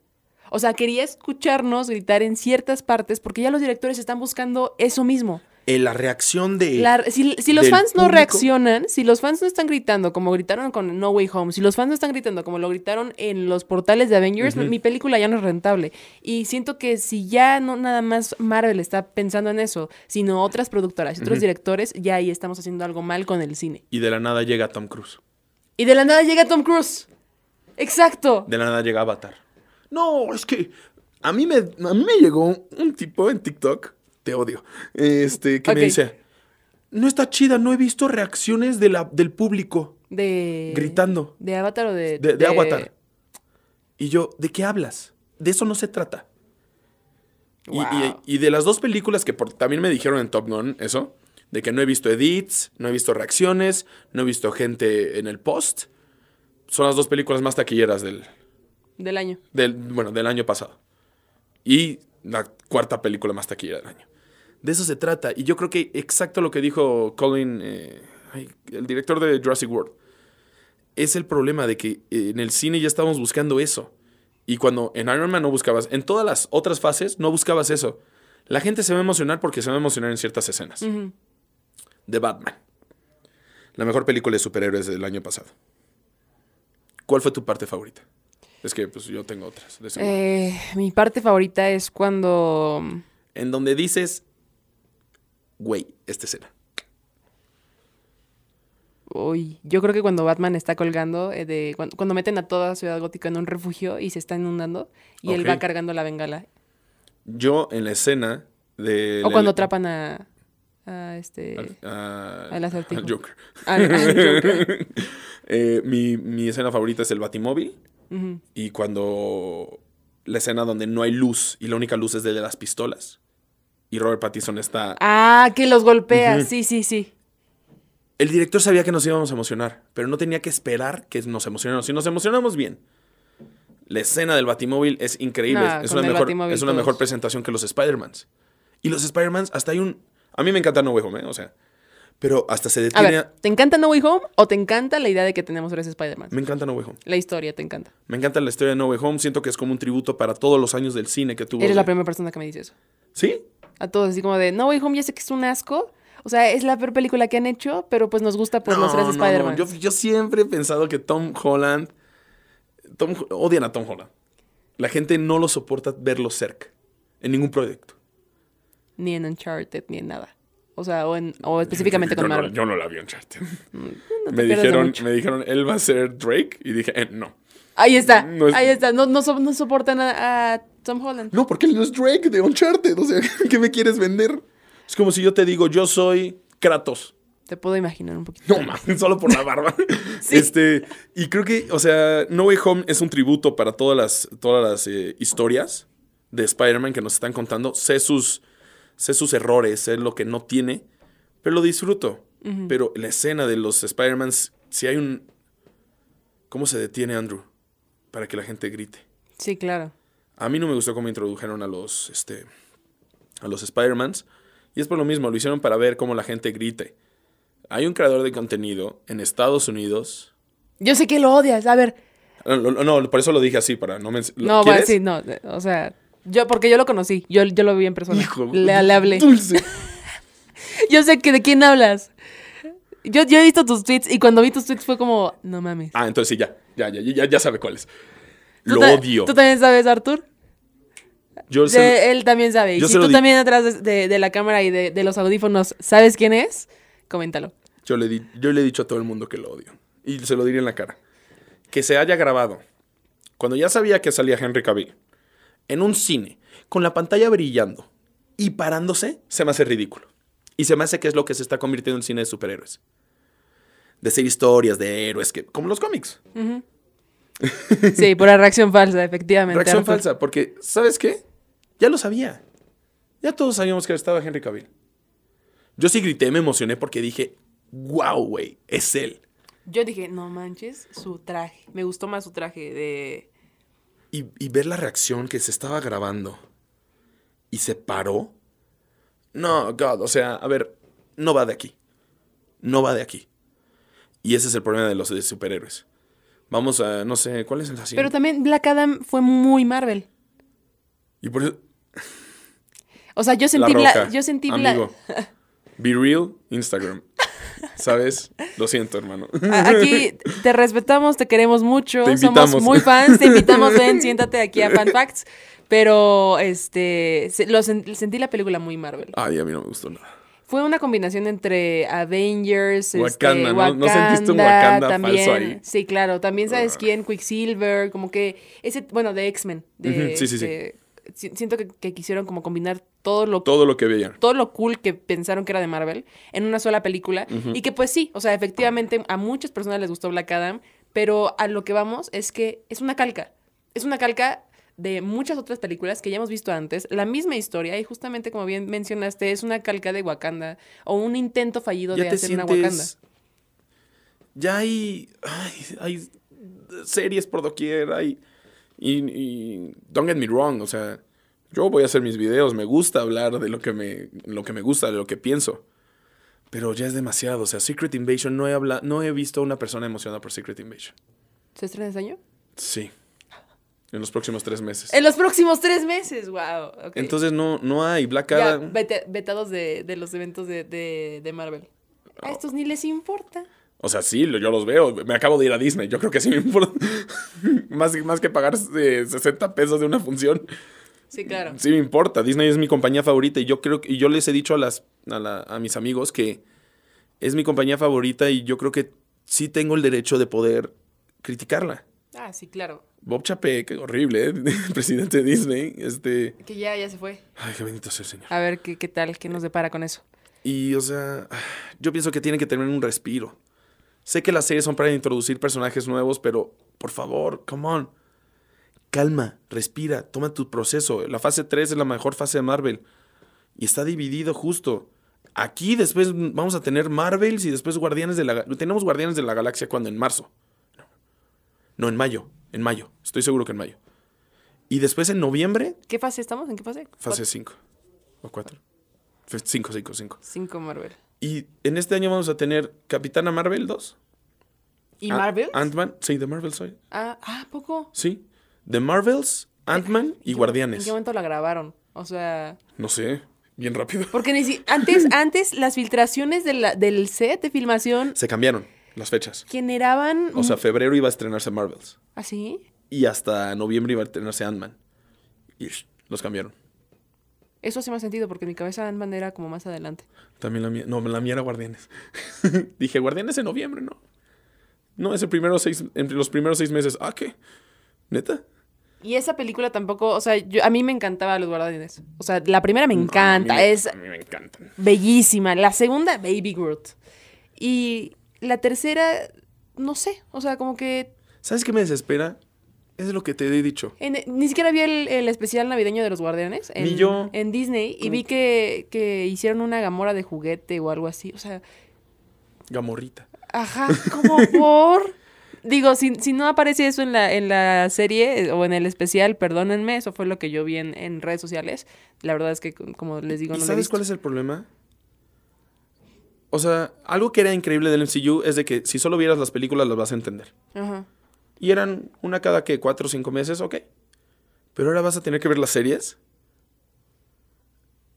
Speaker 2: O sea, quería escucharnos gritar en ciertas partes porque ya los directores están buscando eso mismo.
Speaker 3: Eh, la reacción de...
Speaker 2: La- si, si los fans no reaccionan, si los fans no están gritando como gritaron con No Way Home, si los fans no están gritando como lo gritaron en los portales de Avengers, mi película ya no es rentable. Y siento que si ya no nada más Marvel está pensando en eso, sino otras productoras y otros directores, ya ahí estamos haciendo algo mal con el cine.
Speaker 3: Y de la nada llega Tom Cruise.
Speaker 2: Y de la nada llega Tom Cruise. Exacto.
Speaker 3: De la nada llega Avatar. No, es que a mí me, a mí me llegó un tipo en TikTok, te odio, este, que me dice, no está chida, no he visto reacciones de la, del público
Speaker 2: De.
Speaker 3: gritando.
Speaker 2: De Avatar o de.
Speaker 3: De, de Avatar. Y yo, ¿de qué hablas? De eso no se trata. Y-
Speaker 2: Wow.
Speaker 3: Y, y de las dos películas que por- también me dijeron en Top Gun, eso, de que no he visto edits, no he visto reacciones, no he visto gente en el post, son las dos películas más taquilleras del,
Speaker 2: Del año.
Speaker 3: del, bueno, del año pasado. Y la cuarta película más taquillera del año. De eso se trata. Y yo creo que exacto lo que dijo Colin, eh, el director de Jurassic World, es el problema de que eh, en el cine ya estábamos buscando eso. Y cuando en Iron Man no buscabas, en todas las otras fases no buscabas eso. La gente se va a emocionar porque se va a emocionar en ciertas escenas.
Speaker 2: Ujú.
Speaker 3: De Batman. La mejor película de superhéroes del año pasado. ¿Cuál fue tu parte favorita? Es que pues yo tengo otras. de.
Speaker 2: Eh, mi parte favorita es cuando.
Speaker 3: en donde dices, güey, esta escena.
Speaker 2: Uy, yo creo que cuando Batman está colgando, eh, de, cuando, cuando meten a toda Ciudad Gótica en un refugio y se está inundando, y él va cargando la bengala.
Speaker 3: Yo en la escena de...
Speaker 2: O cuando atrapan a, a este...
Speaker 3: a,
Speaker 2: al acertijo.
Speaker 3: Joker.
Speaker 2: al- al Joker. <laughs>
Speaker 3: Eh, mi, mi escena favorita es el Batimóvil. Y cuando la escena donde no hay luz y la única luz es de las pistolas. Y Robert Pattinson está...
Speaker 2: Ah, que los golpea. Sí, sí, sí.
Speaker 3: El director sabía que nos íbamos a emocionar, pero no tenía que esperar que nos emocionáramos. Si nos emocionamos bien. La escena del Batimóvil es increíble.
Speaker 2: Nah,
Speaker 3: es, una mejor, es una
Speaker 2: todos.
Speaker 3: mejor presentación que los Spider-Mans. Y los Spider-Mans, hasta hay un... A mí me encanta No Way Home, ¿eh? O sea... Pero hasta se
Speaker 2: A
Speaker 3: detiene...
Speaker 2: ver, ¿te encanta No Way Home o te encanta la idea de que tenemos tres Spider-Man?
Speaker 3: Me encanta No Way Home.
Speaker 2: La historia te encanta.
Speaker 3: Me encanta la historia de No Way Home. Siento que es como un tributo para todos los años del cine que tuvo.
Speaker 2: Eres la primera persona que me dice eso.
Speaker 3: ¿Sí?
Speaker 2: A todos, así como de No Way Home, ya sé que es un asco. O sea, es la peor película que han hecho, pero pues nos gusta por los tres
Speaker 3: no,
Speaker 2: Spider-Man.
Speaker 3: Yo, yo siempre he pensado que Tom Holland. Tom, odian a Tom Holland. La gente no lo soporta verlo cerca. En ningún proyecto.
Speaker 2: Ni en Uncharted, ni en nada. O sea, o, en, o específicamente con
Speaker 3: yo
Speaker 2: Marvel.
Speaker 3: No, yo no la vi en Uncharted.
Speaker 2: No te
Speaker 3: me, dijeron, me dijeron, él va a ser Drake. Y dije, eh, no.
Speaker 2: Ahí está,
Speaker 3: No es-
Speaker 2: ahí está. No, no, so- no soportan a, a Tom Holland.
Speaker 3: No, porque él no es Drake de Uncharted. O sea, <laughs> ¿qué me quieres vender? Es como si yo te digo, yo soy Kratos.
Speaker 2: Te puedo imaginar un poquito.
Speaker 3: No mames, solo por la barba. <laughs> <laughs> Este, y creo que, o sea, No Way Home es un tributo para todas las, todas las eh, historias de Spider-Man que nos están contando. Sé sus, sé sus errores, sé lo que no tiene, pero lo disfruto. Pero la escena de los Spider-Mans, si hay un... ¿Cómo se detiene Andrew? Para que la gente grite.
Speaker 2: Sí, claro.
Speaker 3: A mí no me gustó cómo introdujeron a los, este, a los Spider-Mans. Y es por lo mismo, lo hicieron para ver cómo la gente grite. Hay un creador de contenido en Estados Unidos.
Speaker 2: Yo sé que lo odias. A ver,
Speaker 3: No, no, no, por eso lo dije así, para no men-
Speaker 2: no, bueno,
Speaker 3: ¿Quieres?
Speaker 2: sí, no. O sea, yo, porque yo lo conocí. Yo, yo lo vi en persona.
Speaker 3: Hijo,
Speaker 2: le, le hablé.
Speaker 3: Dulce. <laughs>
Speaker 2: Yo sé que de quién hablas. Yo, yo he visto tus tweets y cuando vi tus tweets fue como, no mames.
Speaker 3: Ah, entonces sí, ya, ya, ya, ya, ya sabe cuál es.
Speaker 2: ¿Tú
Speaker 3: Lo odio.
Speaker 2: ¿Tú también sabes, Artur?
Speaker 3: Yo
Speaker 2: De- él también sabe. Y si tú también atrás de, la cámara y de, de los audífonos sabes quién es, coméntalo.
Speaker 3: Yo le, di- yo le he dicho a todo el mundo que lo odio. Y se lo diré en la cara. Que se haya grabado. Cuando ya sabía que salía Henry Cavill. En un cine. Con la pantalla brillando. Y parándose. Se me hace ridículo. Y se me hace que es lo que se está convirtiendo en cine de superhéroes. De ser historias de héroes. que Como los cómics.
Speaker 2: Sí, por la reacción falsa, efectivamente.
Speaker 3: Reacción falsa. Porque, ¿sabes qué? Ya lo sabía. Ya todos sabíamos que estaba Henry Cavill. Yo sí grité, me emocioné porque dije, wow, güey, es él.
Speaker 2: Yo dije, no manches, su traje. Me gustó más su traje de...
Speaker 3: Y, y ver la reacción que se estaba grabando y se paró. No, God, o sea, a ver, no va de aquí. No va de aquí. Y ese es el problema de los de superhéroes. Vamos a, no sé, ¿cuál es el así?
Speaker 2: Pero también Black Adam fue muy Marvel.
Speaker 3: Y por eso,
Speaker 2: O sea, yo
Speaker 3: la
Speaker 2: sentí la...
Speaker 3: roca,
Speaker 2: yo sentí
Speaker 3: amigo. <laughs> Be real, Instagram. ¿Sabes? Lo siento, hermano.
Speaker 2: la... Aquí <laughs> te respetamos, te queremos mucho,
Speaker 3: Te
Speaker 2: somos muy fans, te invitamos, ven, <laughs> siéntate aquí a Fan Facts. Pero, este, lo sen- sentí la película muy Marvel.
Speaker 3: Ay, a mí no me gustó nada.
Speaker 2: Fue una combinación entre Avengers,
Speaker 3: Wakanda,
Speaker 2: este,
Speaker 3: ¿no? ¿No
Speaker 2: Wakanda,
Speaker 3: sentiste un Wakanda
Speaker 2: también.
Speaker 3: falso ahí?
Speaker 2: Sí, claro. También sabes quién, Quicksilver, como que ese, bueno, de X-Men. de,
Speaker 3: Ujú, sí, sí, sí.
Speaker 2: de- si- siento que, que quisieron como combinar todo lo
Speaker 3: Todo lo que veían.
Speaker 2: todo lo cool que pensaron que era de Marvel en una sola película. Y que pues sí, o sea, efectivamente a muchas personas les gustó Black Adam, pero a lo que vamos es que es una calca. Es una calca de muchas otras películas que ya hemos visto antes, la misma historia y justamente como bien mencionaste, es una calca de Wakanda o un intento fallido
Speaker 3: ya
Speaker 2: de hacer una Wakanda.
Speaker 3: Ya hay, ay, hay series por doquier, hay. Y, y don't get me wrong, o sea, yo voy a hacer mis videos, me gusta hablar de lo que me, lo que me gusta, de lo que pienso. Pero ya es demasiado, o sea, Secret Invasion, no he, habla, no he visto a una persona emocionada por Secret Invasion.
Speaker 2: ¿Se estrena este año?
Speaker 3: Sí. En los próximos tres meses.
Speaker 2: En los próximos tres meses, wow.
Speaker 3: Entonces no, no hay Black Adam.
Speaker 2: vetados de, de los eventos de, de- de Marvel. A estos ni les importa.
Speaker 3: O sea, sí, yo los veo. Me acabo de ir a Disney. Yo creo que sí me importa. <laughs> más, más que pagar eh, 60 pesos de una función.
Speaker 2: Sí, claro.
Speaker 3: Sí me importa. Disney es mi compañía favorita y yo creo que y yo les he dicho a las a, la- a mis amigos que es mi compañía favorita y yo creo que sí tengo el derecho de poder criticarla.
Speaker 2: Ah, sí, claro.
Speaker 3: Bob Chapek, horrible, ¿eh? <laughs> presidente de Disney, este,
Speaker 2: Que ya, ya se fue.
Speaker 3: ay, qué bendito sea el señor.
Speaker 2: A ver qué, qué tal, qué nos depara con eso.
Speaker 3: Y o sea, yo pienso que tienen que tener un respiro. Sé que las series son para introducir personajes nuevos, pero por favor, come on. Calma, respira, toma tu proceso. La fase 3 es la mejor fase de Marvel. Y está dividido justo. Aquí después vamos a tener Marvels y después Guardianes de la... Tenemos Guardianes de la Galaxia cuando en marzo. No. No, en mayo. En mayo. Estoy seguro que en mayo. Y después en noviembre,
Speaker 2: ¿Qué fase estamos? ¿En qué fase?
Speaker 3: fase 5. O 4. 5, 5, 5.
Speaker 2: 5 Marvel.
Speaker 3: Y en este año vamos a tener Capitana Marvel 2.
Speaker 2: ¿Y
Speaker 3: Ant-
Speaker 2: Marvel?
Speaker 3: Ant-Man. Sí, de Marvel soy.
Speaker 2: Ah, ah, ¿poco?
Speaker 3: Sí. The Marvels, Ant-Man y
Speaker 2: ¿En
Speaker 3: Guardianes.
Speaker 2: qué momento la grabaron? O sea...
Speaker 3: No sé. Bien rápido.
Speaker 2: Porque ni si- antes, <laughs> antes las filtraciones de la- del set de filmación
Speaker 3: Se cambiaron las fechas.
Speaker 2: generaban...
Speaker 3: O sea, febrero iba a estrenarse Marvels.
Speaker 2: ¿Así?
Speaker 3: Y hasta noviembre iba a estrenarse Ant-Man. Y los cambiaron.
Speaker 2: Eso hace más sentido porque mi cabeza Ant-Man era como más adelante.
Speaker 3: También la mía. No, la mía era Guardianes. <laughs> Dije, Guardianes en noviembre, ¿no? No, es el primero seis, entre los primeros seis meses. Ah, ¿qué? ¿Neta?
Speaker 2: Y esa película tampoco, o sea, yo, a mí me encantaba Los Guardianes. O sea, la primera me
Speaker 3: No,
Speaker 2: encanta,
Speaker 3: a mí me-
Speaker 2: es
Speaker 3: A mí me encantan.
Speaker 2: bellísima. La segunda, Baby Groot. Y la tercera, no sé, o sea, como que
Speaker 3: ¿Sabes qué me desespera? Es lo que te he dicho.
Speaker 2: en- ni siquiera vi el, el especial navideño de Los Guardianes en,
Speaker 3: Ni yo.
Speaker 2: en Disney y vi que, que hicieron una gamora de juguete o algo así. O sea,
Speaker 3: Gamorrita.
Speaker 2: Ajá, <laughs> como por. Digo, si, si no aparece eso en la, en la serie eh, o en el especial, perdónenme, eso fue lo que yo vi en, en redes sociales. La verdad es que, como les digo,
Speaker 3: ¿Y
Speaker 2: no lo he
Speaker 3: sabes
Speaker 2: visto.
Speaker 3: cuál es el problema? O sea, algo que era increíble del MCU es de que si solo vieras las películas las vas a entender.
Speaker 2: Ajá.
Speaker 3: Y eran una cada que cuatro o cinco meses, ok. Pero ahora vas a tener que ver las series.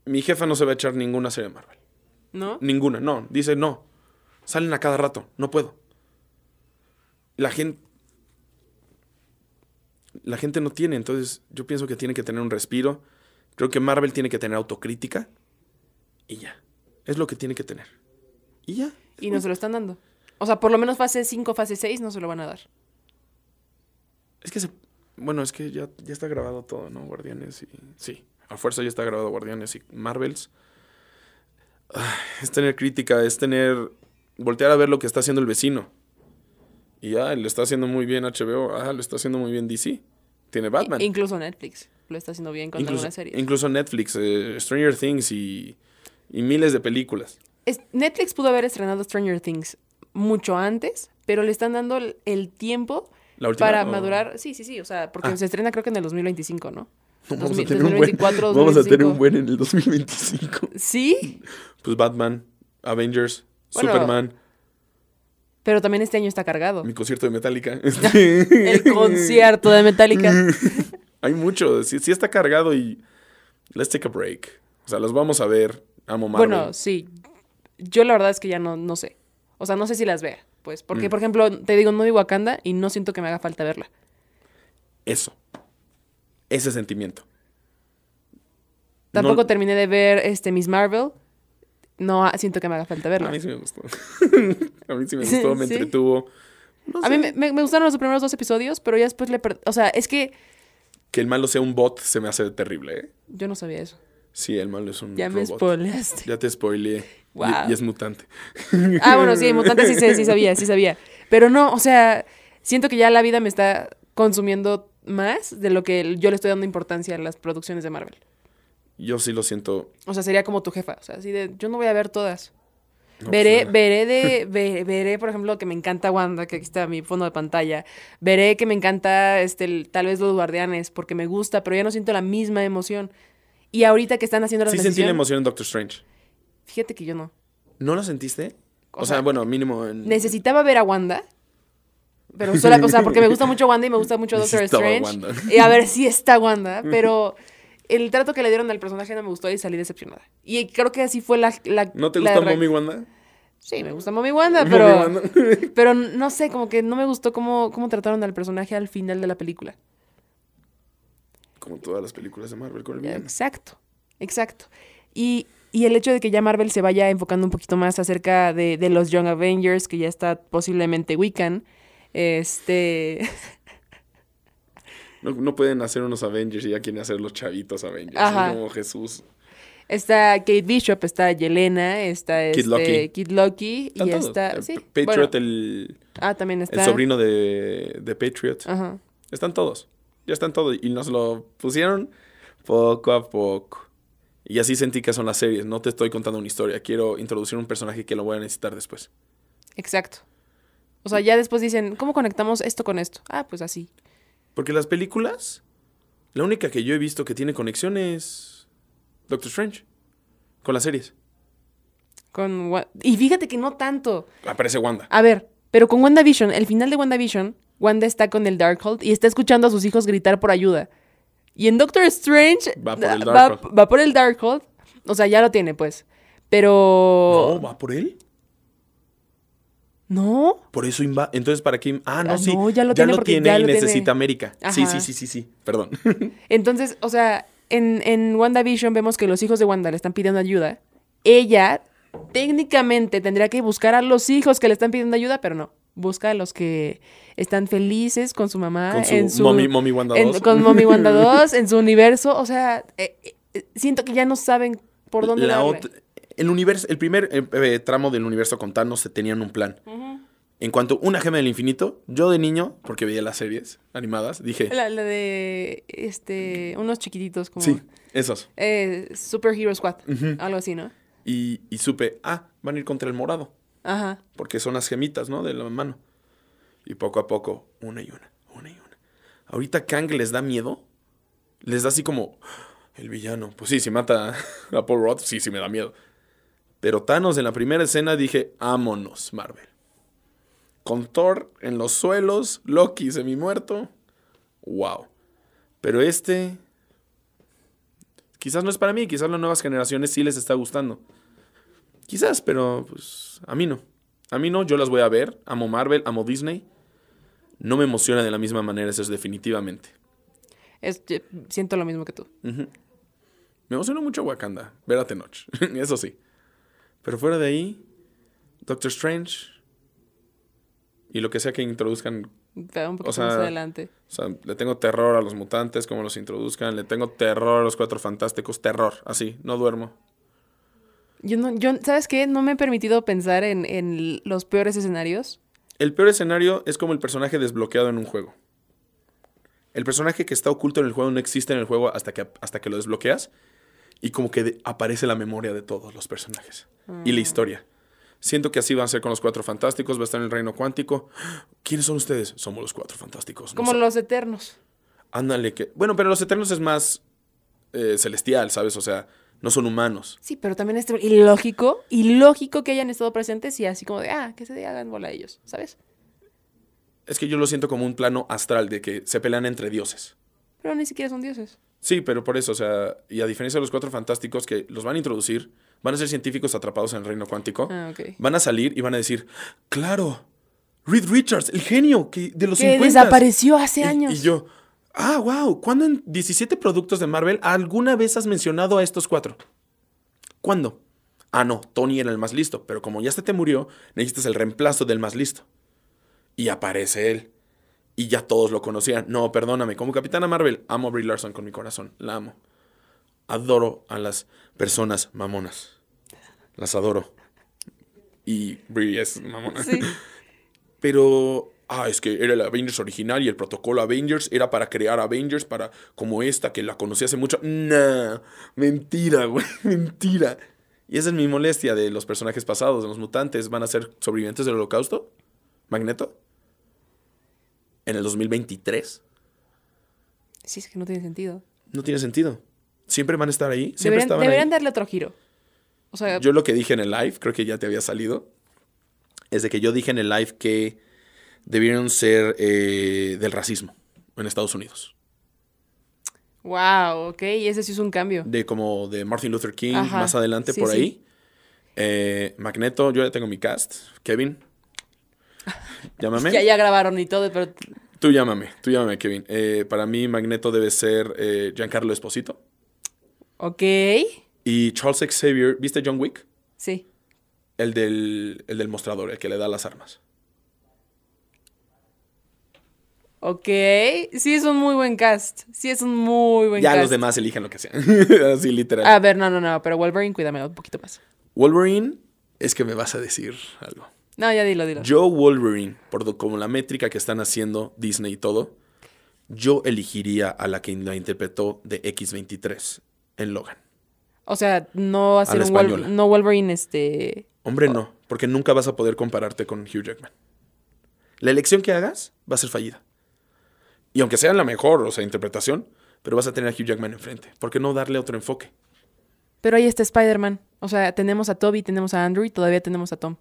Speaker 3: Mi jefa no se va a echar ninguna serie de Marvel.
Speaker 2: ¿No?
Speaker 3: Ninguna, no. Dice, no. Salen a cada rato. No puedo. La gente... La gente no tiene, entonces yo pienso que tiene que tener un respiro. Creo que Marvel tiene que tener autocrítica. Y ya. Es lo que tiene que tener. Y ya.
Speaker 2: Y no se lo están dando. O sea, por lo menos fase 5, fase 6 no se lo van a dar.
Speaker 3: Es que se... Bueno, es que ya, ya está grabado todo, ¿no? Guardianes y... Sí, a fuerza ya está grabado Guardianes y Marvels. Ah, Es tener crítica, es tener... Voltear a ver lo que está haciendo el vecino. Y ya, lo está haciendo muy bien HBO. Ah, lo está haciendo muy bien DC. Tiene Batman.
Speaker 2: I- incluso Netflix lo está haciendo bien con
Speaker 3: incluso,
Speaker 2: algunas series.
Speaker 3: incluso Netflix, eh, Stranger Things y, y miles de películas.
Speaker 2: Es- Netflix pudo haber estrenado Stranger Things mucho antes, pero le están dando el, el tiempo
Speaker 3: La última,
Speaker 2: para
Speaker 3: o-
Speaker 2: madurar. Sí, sí, sí. O sea, porque
Speaker 3: Ah.
Speaker 2: se estrena creo que en el 2025, ¿no?
Speaker 3: Vamos,
Speaker 2: 2000,
Speaker 3: a tener un buen,
Speaker 2: 2024,
Speaker 3: vamos a tener
Speaker 2: 2025.
Speaker 3: un buen en el 2025.
Speaker 2: Sí,
Speaker 3: Pues Batman, Avengers,
Speaker 2: Bueno,
Speaker 3: Superman,
Speaker 2: pero también este año está cargado.
Speaker 3: mi concierto de Metallica. <laughs>
Speaker 2: El concierto de Metallica. <laughs>
Speaker 3: Hay mucho, sí, sí está cargado y let's take a break. O sea, los vamos a ver. Amo Marvel.
Speaker 2: Bueno, sí. Yo la verdad es que ya no, no sé. O sea, no sé si las vea. Pues,
Speaker 3: Mm.
Speaker 2: porque, por ejemplo, te digo, no vi Wakanda y no siento que me haga falta verla.
Speaker 3: Eso. Ese sentimiento.
Speaker 2: Tampoco
Speaker 3: No-
Speaker 2: terminé de ver este Miss Marvel. No ah, siento que me haga falta verla.
Speaker 3: A mí sí me gustó. <laughs> a mí sí me gustó, me <laughs>
Speaker 2: Sí.
Speaker 3: entretuvo. No
Speaker 2: A mí me, me- me gustaron los primeros dos episodios, pero ya después le perdí. O sea, es que
Speaker 3: Que el malo sea un bot se me hace terrible, ¿eh?
Speaker 2: yo no sabía eso.
Speaker 3: Sí, el malo es un
Speaker 2: Ya me spoileaste.
Speaker 3: Ya te spoileé. Y-
Speaker 2: Wow.
Speaker 3: Y, es mutante.
Speaker 2: Ah, bueno, sí, mutante sí, sabía, sí sabía. Pero no, o sea, siento que ya la vida me está consumiendo más de lo que yo le estoy dando importancia a las producciones de Marvel.
Speaker 3: Yo sí lo siento.
Speaker 2: O sea, sería como tu jefa. O sea, así de, yo no voy a ver todas.
Speaker 3: no,
Speaker 2: veré,
Speaker 3: pues,
Speaker 2: veré de, <laughs> ve- veré, por ejemplo, que me encanta Wanda, que aquí está mi fondo de pantalla. Veré que me encanta, este, el- tal vez los guardianes, porque me gusta, pero ya no siento la misma emoción. Y ahorita que están haciendo la
Speaker 3: Sí sentí la
Speaker 2: transición,
Speaker 3: emoción en Doctor Strange.
Speaker 2: Fíjate que yo no.
Speaker 3: ¿No lo sentiste? O,
Speaker 2: O
Speaker 3: sea,
Speaker 2: sea,
Speaker 3: bueno, mínimo en...
Speaker 2: Necesitaba ver a Wanda. Pero <laughs> sola, o sea, porque me gusta mucho Wanda y me gusta mucho Doctor Strange.
Speaker 3: Wanda.
Speaker 2: Y a ver si está Wanda, <laughs> pero el trato que le dieron al personaje no me gustó y salí decepcionada. Y creo que así fue la. la
Speaker 3: ¿No te gusta Mommy Wanda?
Speaker 2: Sí, me gusta Mommy Wanda, pero.
Speaker 3: Wanda. <laughs>
Speaker 2: Pero no sé, como que no me gustó cómo, cómo trataron al personaje al final de la película.
Speaker 3: Como todas las películas de Marvel con el.
Speaker 2: Exacto, exacto. Y, y el hecho de que ya Marvel se vaya enfocando un poquito más acerca de, de los Young Avengers, que ya está posiblemente Wiccan, este...
Speaker 3: No, no pueden hacer unos Avengers y ya quieren hacer los chavitos Avengers.
Speaker 2: Ajá.
Speaker 3: Como Jesús.
Speaker 2: Está Kate Bishop, está Yelena, está
Speaker 3: Kid
Speaker 2: este,
Speaker 3: Loki.
Speaker 2: Kid
Speaker 3: Están
Speaker 2: y
Speaker 3: todos.
Speaker 2: está... Sí,
Speaker 3: Patriot,
Speaker 2: bueno,
Speaker 3: el,
Speaker 2: ah, también está...
Speaker 3: el sobrino de, de Patriot.
Speaker 2: Ajá.
Speaker 3: Están todos. Ya están todos. Y nos lo pusieron poco a poco. Y así sentí que son las series. No te estoy contando una historia. Quiero introducir un personaje que lo voy a necesitar después.
Speaker 2: Exacto. O sea, ya después dicen, ¿cómo conectamos esto con esto? Ah, pues así.
Speaker 3: Porque las películas, la única que yo he visto que tiene conexión es Doctor Strange. Con las series.
Speaker 2: Con y fíjate que no tanto.
Speaker 3: Aparece Wanda.
Speaker 2: A ver, pero con WandaVision, el final de WandaVision, Wanda está con el Darkhold y está escuchando a sus hijos gritar por ayuda. Y en Doctor Strange
Speaker 3: Va por el
Speaker 2: va-
Speaker 3: Darkhold.
Speaker 2: va por el Darkhold. O sea, ya lo tiene, pues. Pero.
Speaker 3: No, va por él.
Speaker 2: No.
Speaker 3: Por eso inva. Entonces, ¿para qué? Ah, no,
Speaker 2: Ah,
Speaker 3: sí.
Speaker 2: no, ya lo tiene
Speaker 3: tiene
Speaker 2: ya
Speaker 3: y
Speaker 2: lo tiene.
Speaker 3: necesita América. Sí, sí, sí, sí, sí. Perdón. <laughs>
Speaker 2: Entonces, o sea, en, en WandaVision vemos que los hijos de Wanda le están pidiendo ayuda. Ella técnicamente tendría que buscar a los hijos que le están pidiendo ayuda, pero no. Busca a los que están felices con su mamá.
Speaker 3: Con su
Speaker 2: en su
Speaker 3: Mommy- Mommy Wanda
Speaker 2: en-
Speaker 3: 2.
Speaker 2: Con Mommy <laughs> Wanda 2, en su universo. O sea, eh, eh, siento que ya no saben por dónde
Speaker 3: La
Speaker 2: darle.
Speaker 3: el universo, el primer eh, tramo del universo con Thanos se tenían un plan. En cuanto a una gema del infinito, yo de niño, porque veía las series animadas, dije,
Speaker 2: La, la de este unos chiquititos como
Speaker 3: sí, esos.
Speaker 2: eh, Super Hero Squad, algo así, ¿no?
Speaker 3: Y, y supe, ah, van a ir contra el morado,
Speaker 2: Ajá.
Speaker 3: porque son las gemitas, ¿no? De la mano. Y poco a poco, una y una, una y una. Ahorita Kang les da miedo, les da así como, el villano. Pues sí, si mata a Paul Rudd, sí, sí me da miedo. Pero Thanos en la primera escena dije, ámonos, Marvel. Con Thor en los suelos, Loki semi muerto. Wow. Pero este. Quizás no es para mí, quizás las nuevas generaciones sí les está gustando. Quizás, pero pues a mí no. A mí no, yo las voy a ver. Amo Marvel, amo Disney. No me emociona de la misma manera, eso es definitivamente.
Speaker 2: Es- siento lo mismo que tú.
Speaker 3: Me emocionó mucho Wakanda, ver a Tenoch, <laughs> eso sí. Pero fuera de ahí, Doctor Strange y lo que sea que introduzcan,
Speaker 2: Pero un poquito
Speaker 3: sea,
Speaker 2: más adelante.
Speaker 3: o sea, le tengo terror a los mutantes, como los introduzcan, le tengo terror a los cuatro fantásticos, terror, así, no duermo.
Speaker 2: Yo no, yo, ¿sabes qué? No me he permitido pensar en, en los peores escenarios.
Speaker 3: El peor escenario es como el personaje desbloqueado en un juego. El personaje que está oculto en el juego no existe en el juego hasta que, hasta que lo desbloqueas y como que de- aparece la memoria de todos los personajes y la historia. Siento que así van a ser con los cuatro fantásticos, va a estar en el reino cuántico. ¿Quiénes son ustedes? Somos los cuatro fantásticos. no
Speaker 2: Como los eternos.
Speaker 3: Ándale, que... Bueno, pero los eternos es más eh, celestial, ¿sabes? O sea, no son humanos.
Speaker 2: Sí, pero también es ilógico, ilógico que hayan estado presentes y así como de, ah, que se hagan bola ellos, ¿sabes?
Speaker 3: Es que yo lo siento como un plano astral de que se pelean entre dioses.
Speaker 2: Pero ni siquiera son dioses.
Speaker 3: Sí, pero por eso, o sea, y a diferencia de los cuatro fantásticos que los van a introducir, van a ser científicos atrapados en el reino cuántico,
Speaker 2: Ah,
Speaker 3: van a salir y van a decir, claro, Reed Richards, el genio que de los
Speaker 2: Que
Speaker 3: 50.
Speaker 2: desapareció hace
Speaker 3: Y-
Speaker 2: años.
Speaker 3: Y, yo, ah, wow, ¿cuándo en 17 productos de Marvel alguna vez has mencionado a estos cuatro? ¿Cuándo? Ah, no, Tony era el más listo, pero como ya se te murió, necesitas el reemplazo del más listo. Y aparece él. Y ya todos lo conocían. No, perdóname, como Capitana Marvel, amo a Brie Larson con mi corazón. La amo. Adoro a las personas mamonas. Las adoro. Y Brie es mamona.
Speaker 2: Sí. <laughs>
Speaker 3: Pero, ah, es que era el Avengers original y el protocolo Avengers era para crear Avengers para como esta que la conocí hace mucho. Nah, mentira, güey, <laughs> mentira. Y esa es mi molestia de los personajes pasados, de los mutantes. ¿Van a ser sobrevivientes del holocausto? ¿Magneto? ¿En el 2023?
Speaker 2: Sí, es que no tiene sentido.
Speaker 3: No tiene sentido. Siempre van a estar ahí. Siempre
Speaker 2: Deberían,
Speaker 3: ahí.
Speaker 2: darle otro giro. O sea,
Speaker 3: Yo lo que dije en el live, creo que ya te había salido, es de que yo dije en el live que debieron ser eh, del racismo en Estados Unidos.
Speaker 2: wow, ok, y ese sí es un cambio.
Speaker 3: De como de Martin Luther King,
Speaker 2: Ajá,
Speaker 3: más adelante
Speaker 2: sí,
Speaker 3: por
Speaker 2: sí.
Speaker 3: ahí. Eh, Magneto, yo ya tengo mi cast. Kevin. <laughs> Llámame.
Speaker 2: Ya, ya grabaron y todo, pero
Speaker 3: Tú llámame, tú llámame, Kevin. Eh, para mí, Magneto debe ser eh, Giancarlo Esposito.
Speaker 2: Ok.
Speaker 3: Y Charles Xavier, ¿viste John Wick?
Speaker 2: Sí.
Speaker 3: El del, el del mostrador, el que le da las armas.
Speaker 2: Ok. Sí, es un muy buen cast. Sí, es un muy buen
Speaker 3: ya
Speaker 2: cast.
Speaker 3: los demás elijan lo que sea. <laughs> Así literal.
Speaker 2: A ver, no, no, no. Pero Wolverine, cuídame un poquito más.
Speaker 3: Wolverine, es que me vas a decir algo.
Speaker 2: No, ya dilo, dilo.
Speaker 3: Yo, Wolverine, por como la métrica que están haciendo Disney y todo, yo elegiría a la que la interpretó de X23 en Logan.
Speaker 2: O sea, no hacer un
Speaker 3: española.
Speaker 2: no Wolverine, este.
Speaker 3: Hombre, no, porque nunca vas a poder compararte con Hugh Jackman. La elección que hagas va a ser fallida. Y aunque sea la mejor, o sea, interpretación, pero vas a tener a Hugh Jackman enfrente. ¿Por qué no darle otro enfoque?
Speaker 2: Pero ahí está Spider-Man. O sea, tenemos a Toby, tenemos a Andrew y todavía tenemos a Tom.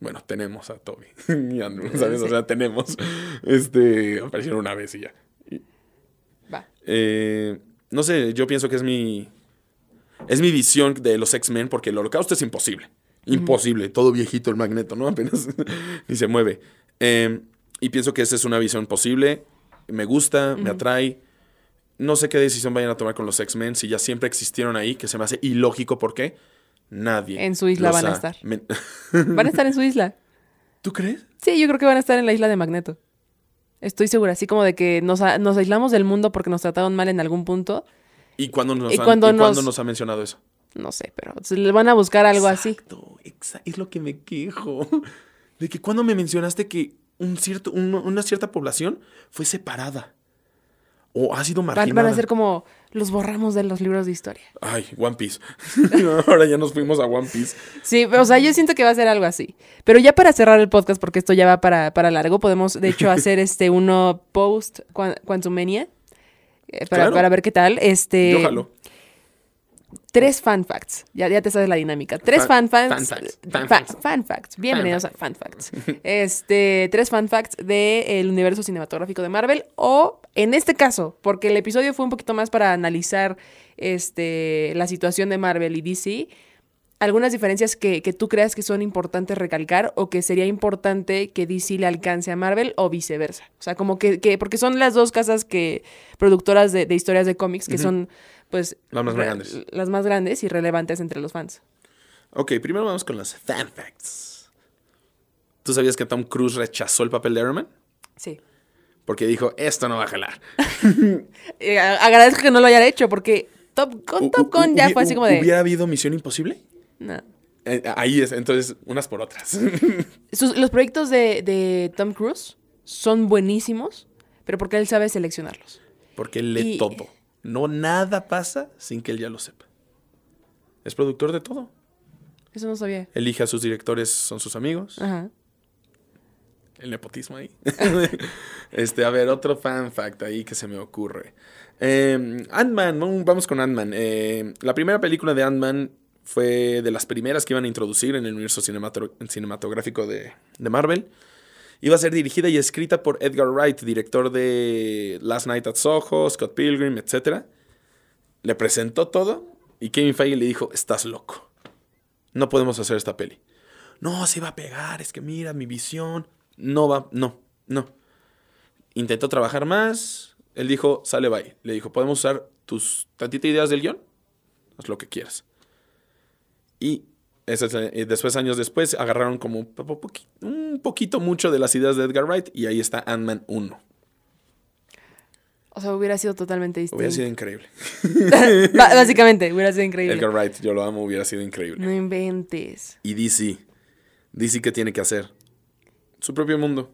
Speaker 3: Bueno, tenemos a Toby <laughs> y Andrew, ¿sabes? O sea, tenemos. Este, aparecieron una vez y ya.
Speaker 2: Va.
Speaker 3: Eh, no sé, yo pienso que es mi. Es mi visión de los X-Men, porque el holocausto es imposible. Imposible. Todo viejito el magneto, ¿no? Apenas. <laughs> y se mueve. Eh, y pienso que esa es una visión posible. Me gusta, me atrae. No sé qué decisión vayan a tomar con los X-Men, si ya siempre existieron ahí, que se me hace ilógico porque nadie.
Speaker 2: En su isla van a estar. <laughs> Van a estar en su isla.
Speaker 3: ¿Tú crees?
Speaker 2: Sí, yo creo que van a estar en la isla de Magneto. Estoy segura, así como de que nos, nos aislamos del mundo porque nos trataron mal en algún punto.
Speaker 3: ¿Y cuándo nos,
Speaker 2: Y
Speaker 3: han-
Speaker 2: cuando
Speaker 3: y cuándo
Speaker 2: nos-
Speaker 3: ha mencionado eso?
Speaker 2: No sé, pero le van a buscar algo así.
Speaker 3: Exacto, exa- es lo que me quejo. <laughs> De que cuando me mencionaste que un cierto, un- una cierta población fue separada. O ha sido marginada.
Speaker 2: van a ser como los borramos de los libros de historia.
Speaker 3: Ay, One Piece. <laughs> Ahora ya nos fuimos a One Piece.
Speaker 2: Sí, o sea, yo siento que va a ser algo así. Pero ya para cerrar el podcast, porque esto ya va para, para largo, podemos de hecho <laughs> hacer este uno post Quan- Quantumania. eh, para,
Speaker 3: Claro.
Speaker 2: para ver qué tal. Este,
Speaker 3: Yo jalo.
Speaker 2: Tres fan facts. Ya, ya te sabes la dinámica. Tres fan,
Speaker 3: Fan-
Speaker 2: facts.
Speaker 3: fan facts, fan
Speaker 2: fa-
Speaker 3: facts.
Speaker 2: fan facts. Bienvenidos a fan facts. Este, tres fan facts del universo cinematográfico de Marvel. O, en este caso, porque el episodio fue un poquito más para analizar este, la situación de Marvel y DC. Algunas diferencias que, que tú creas que son importantes recalcar o que sería importante que DC le alcance a Marvel o viceversa. O sea, como que, que porque son las dos casas que productoras de, de historias de cómics que son, pues,
Speaker 3: Las más grandes.
Speaker 2: las más grandes y relevantes entre los fans.
Speaker 3: Ok, primero vamos con las fan facts. ¿Tú sabías que Tom Cruise rechazó el papel de Iron Man?
Speaker 2: Sí.
Speaker 3: Porque dijo, esto no va a jalar. <laughs>
Speaker 2: Eh, agradezco que no lo hayan hecho porque Top, con
Speaker 3: U-
Speaker 2: Top Gun ya fue así como de...
Speaker 3: ¿Hubiera habido Misión Imposible?
Speaker 2: no.
Speaker 3: Eh, ahí es, entonces, unas por otras. <laughs>
Speaker 2: Sus- los proyectos de, de Tom Cruise son buenísimos, pero porque él sabe seleccionarlos.
Speaker 3: Porque él lee
Speaker 2: Y-
Speaker 3: todo. No nada pasa sin que él ya lo sepa. Es productor de todo.
Speaker 2: Eso no sabía.
Speaker 3: Elige a sus directores, son sus amigos.
Speaker 2: Ajá.
Speaker 3: El nepotismo ahí. <laughs> este, a ver, otro fan fact ahí que se me ocurre. Eh, Ant-Man, ¿no? vamos con Ant-Man. Eh, la primera película de Ant-Man fue de las primeras que iban a introducir en el universo cinemato- cinematográfico de, de Marvel. Iba a ser dirigida y escrita por Edgar Wright, director de Last Night at Soho, Scott Pilgrim, etc. Le presentó todo y Kevin Feige le dijo, estás loco. No podemos hacer esta peli. No, se va a pegar, es que mira mi visión. No va, no, no. Intentó trabajar más. Él dijo, sale, bye. Le dijo, podemos usar tus tantitas ideas del guion. Haz lo que quieras. Y eh, después, años después, agarraron como poqui- un poquito mucho de las ideas de Edgar Wright. Y ahí está Ant-Man 1.
Speaker 2: O sea, hubiera sido totalmente distinto.
Speaker 3: Hubiera sido increíble. <laughs>
Speaker 2: Básicamente, hubiera sido increíble.
Speaker 3: Edgar Wright, yo lo amo, hubiera sido increíble.
Speaker 2: No inventes.
Speaker 3: Y DC. DC, ¿qué tiene que hacer? Su propio mundo.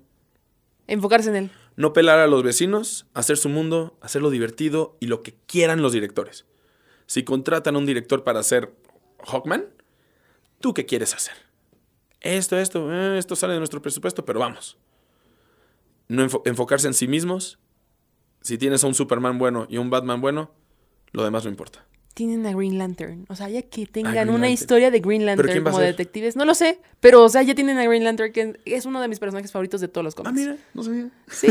Speaker 2: Enfocarse en él.
Speaker 3: No pelar a los vecinos, hacer su mundo, hacerlo divertido y lo que quieran los directores. Si contratan a un director para hacer Hawkman, ¿tú qué quieres hacer? Esto, esto, eh, esto sale de nuestro presupuesto, pero vamos. No enfo- enfocarse en sí mismos. Si tienes a un Superman bueno y un Batman bueno, lo demás no importa.
Speaker 2: Tienen a Green Lantern. O sea, ya que tengan una
Speaker 3: Lantern.
Speaker 2: historia de Green
Speaker 3: ¿Pero
Speaker 2: Lantern como detectives. No lo sé. Pero, o sea, ya tienen a Green Lantern, que es uno de mis personajes favoritos de todos los cómics.
Speaker 3: Ah, mira, no sabía.
Speaker 2: Sí.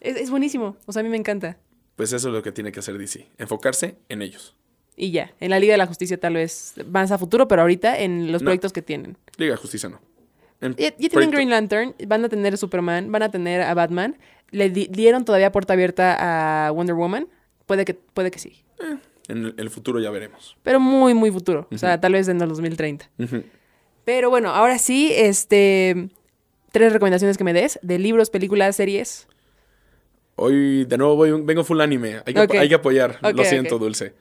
Speaker 2: es, es buenísimo. O sea, a mí me encanta.
Speaker 3: Pues eso es lo que tiene que hacer DC. Enfocarse en ellos.
Speaker 2: Y ya. En la Liga de la Justicia tal vez más a futuro, pero ahorita en los
Speaker 3: No.
Speaker 2: proyectos que tienen.
Speaker 3: Liga de Justicia no. En
Speaker 2: Ya, ya tienen. Green Lantern, van a tener Superman, van a tener a Batman. Le di- dieron todavía puerta abierta a Wonder Woman. Puede que, puede que sí.
Speaker 3: En el, futuro ya veremos.
Speaker 2: Pero muy, muy futuro. O sea, tal vez en el 2030.
Speaker 3: Ujú.
Speaker 2: Pero bueno, ahora sí, este. Tres recomendaciones que me des de libros, películas, series.
Speaker 3: Hoy de nuevo voy- vengo full anime. Hay que, hay que apoyar. Lo siento. Dulce.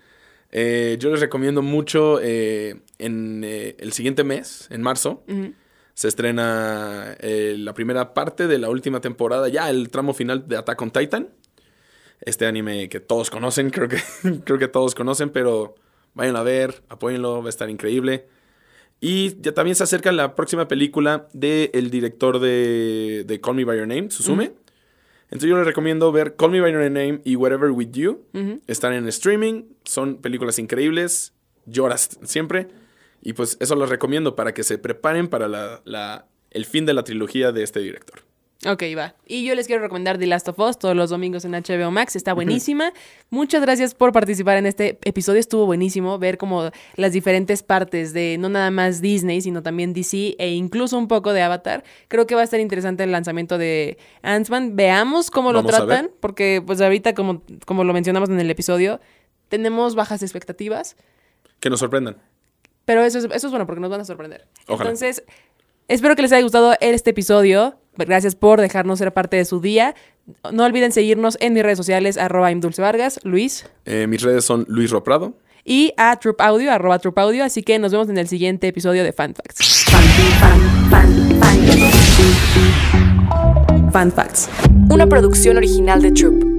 Speaker 3: Eh, yo les recomiendo mucho eh, en eh, el siguiente mes, en marzo, se estrena la primera parte de la última temporada, ya el tramo final de Attack on Titan. Este anime que todos conocen, <laughs> creo que, creo que todos conocen, pero vayan a ver, apóyenlo, va a estar increíble. Y ya también se acerca la próxima película del director de, de Call Me By Your Name, Suzume. Entonces yo les recomiendo ver Call Me By Your Name y Whatever With You. Están en streaming, son películas increíbles, lloras siempre. Y pues eso los recomiendo para que se preparen para la- la- el fin de la trilogía de este director.
Speaker 2: Ok, va. Y yo les quiero recomendar The Last of Us todos los domingos en HBO Max. Está buenísima. Muchas gracias por participar en este episodio. Estuvo buenísimo ver como las diferentes partes de no nada más Disney, sino también DC e incluso un poco de Avatar. Creo que va a estar interesante el lanzamiento de Ant-Man. Veamos cómo lo
Speaker 3: Vamos
Speaker 2: tratan, porque pues ahorita, como, como lo mencionamos en el episodio, tenemos bajas expectativas.
Speaker 3: Que nos sorprendan.
Speaker 2: Pero eso es, eso es bueno porque nos van a sorprender.
Speaker 3: Ojalá.
Speaker 2: Entonces, espero que les haya gustado este episodio. Gracias por dejarnos ser parte de su día. No olviden seguirnos en mis redes sociales, arroba Dulce Vargas, Luis,
Speaker 3: Eh, mis redes son Luis Roprado.
Speaker 2: y a Troop Audio, arroba Troop Audio. Así que nos vemos en el siguiente episodio de Fan Facts.
Speaker 4: Fan, fan, fan, fan.
Speaker 2: Fan Facts.
Speaker 4: Una producción original de Troop.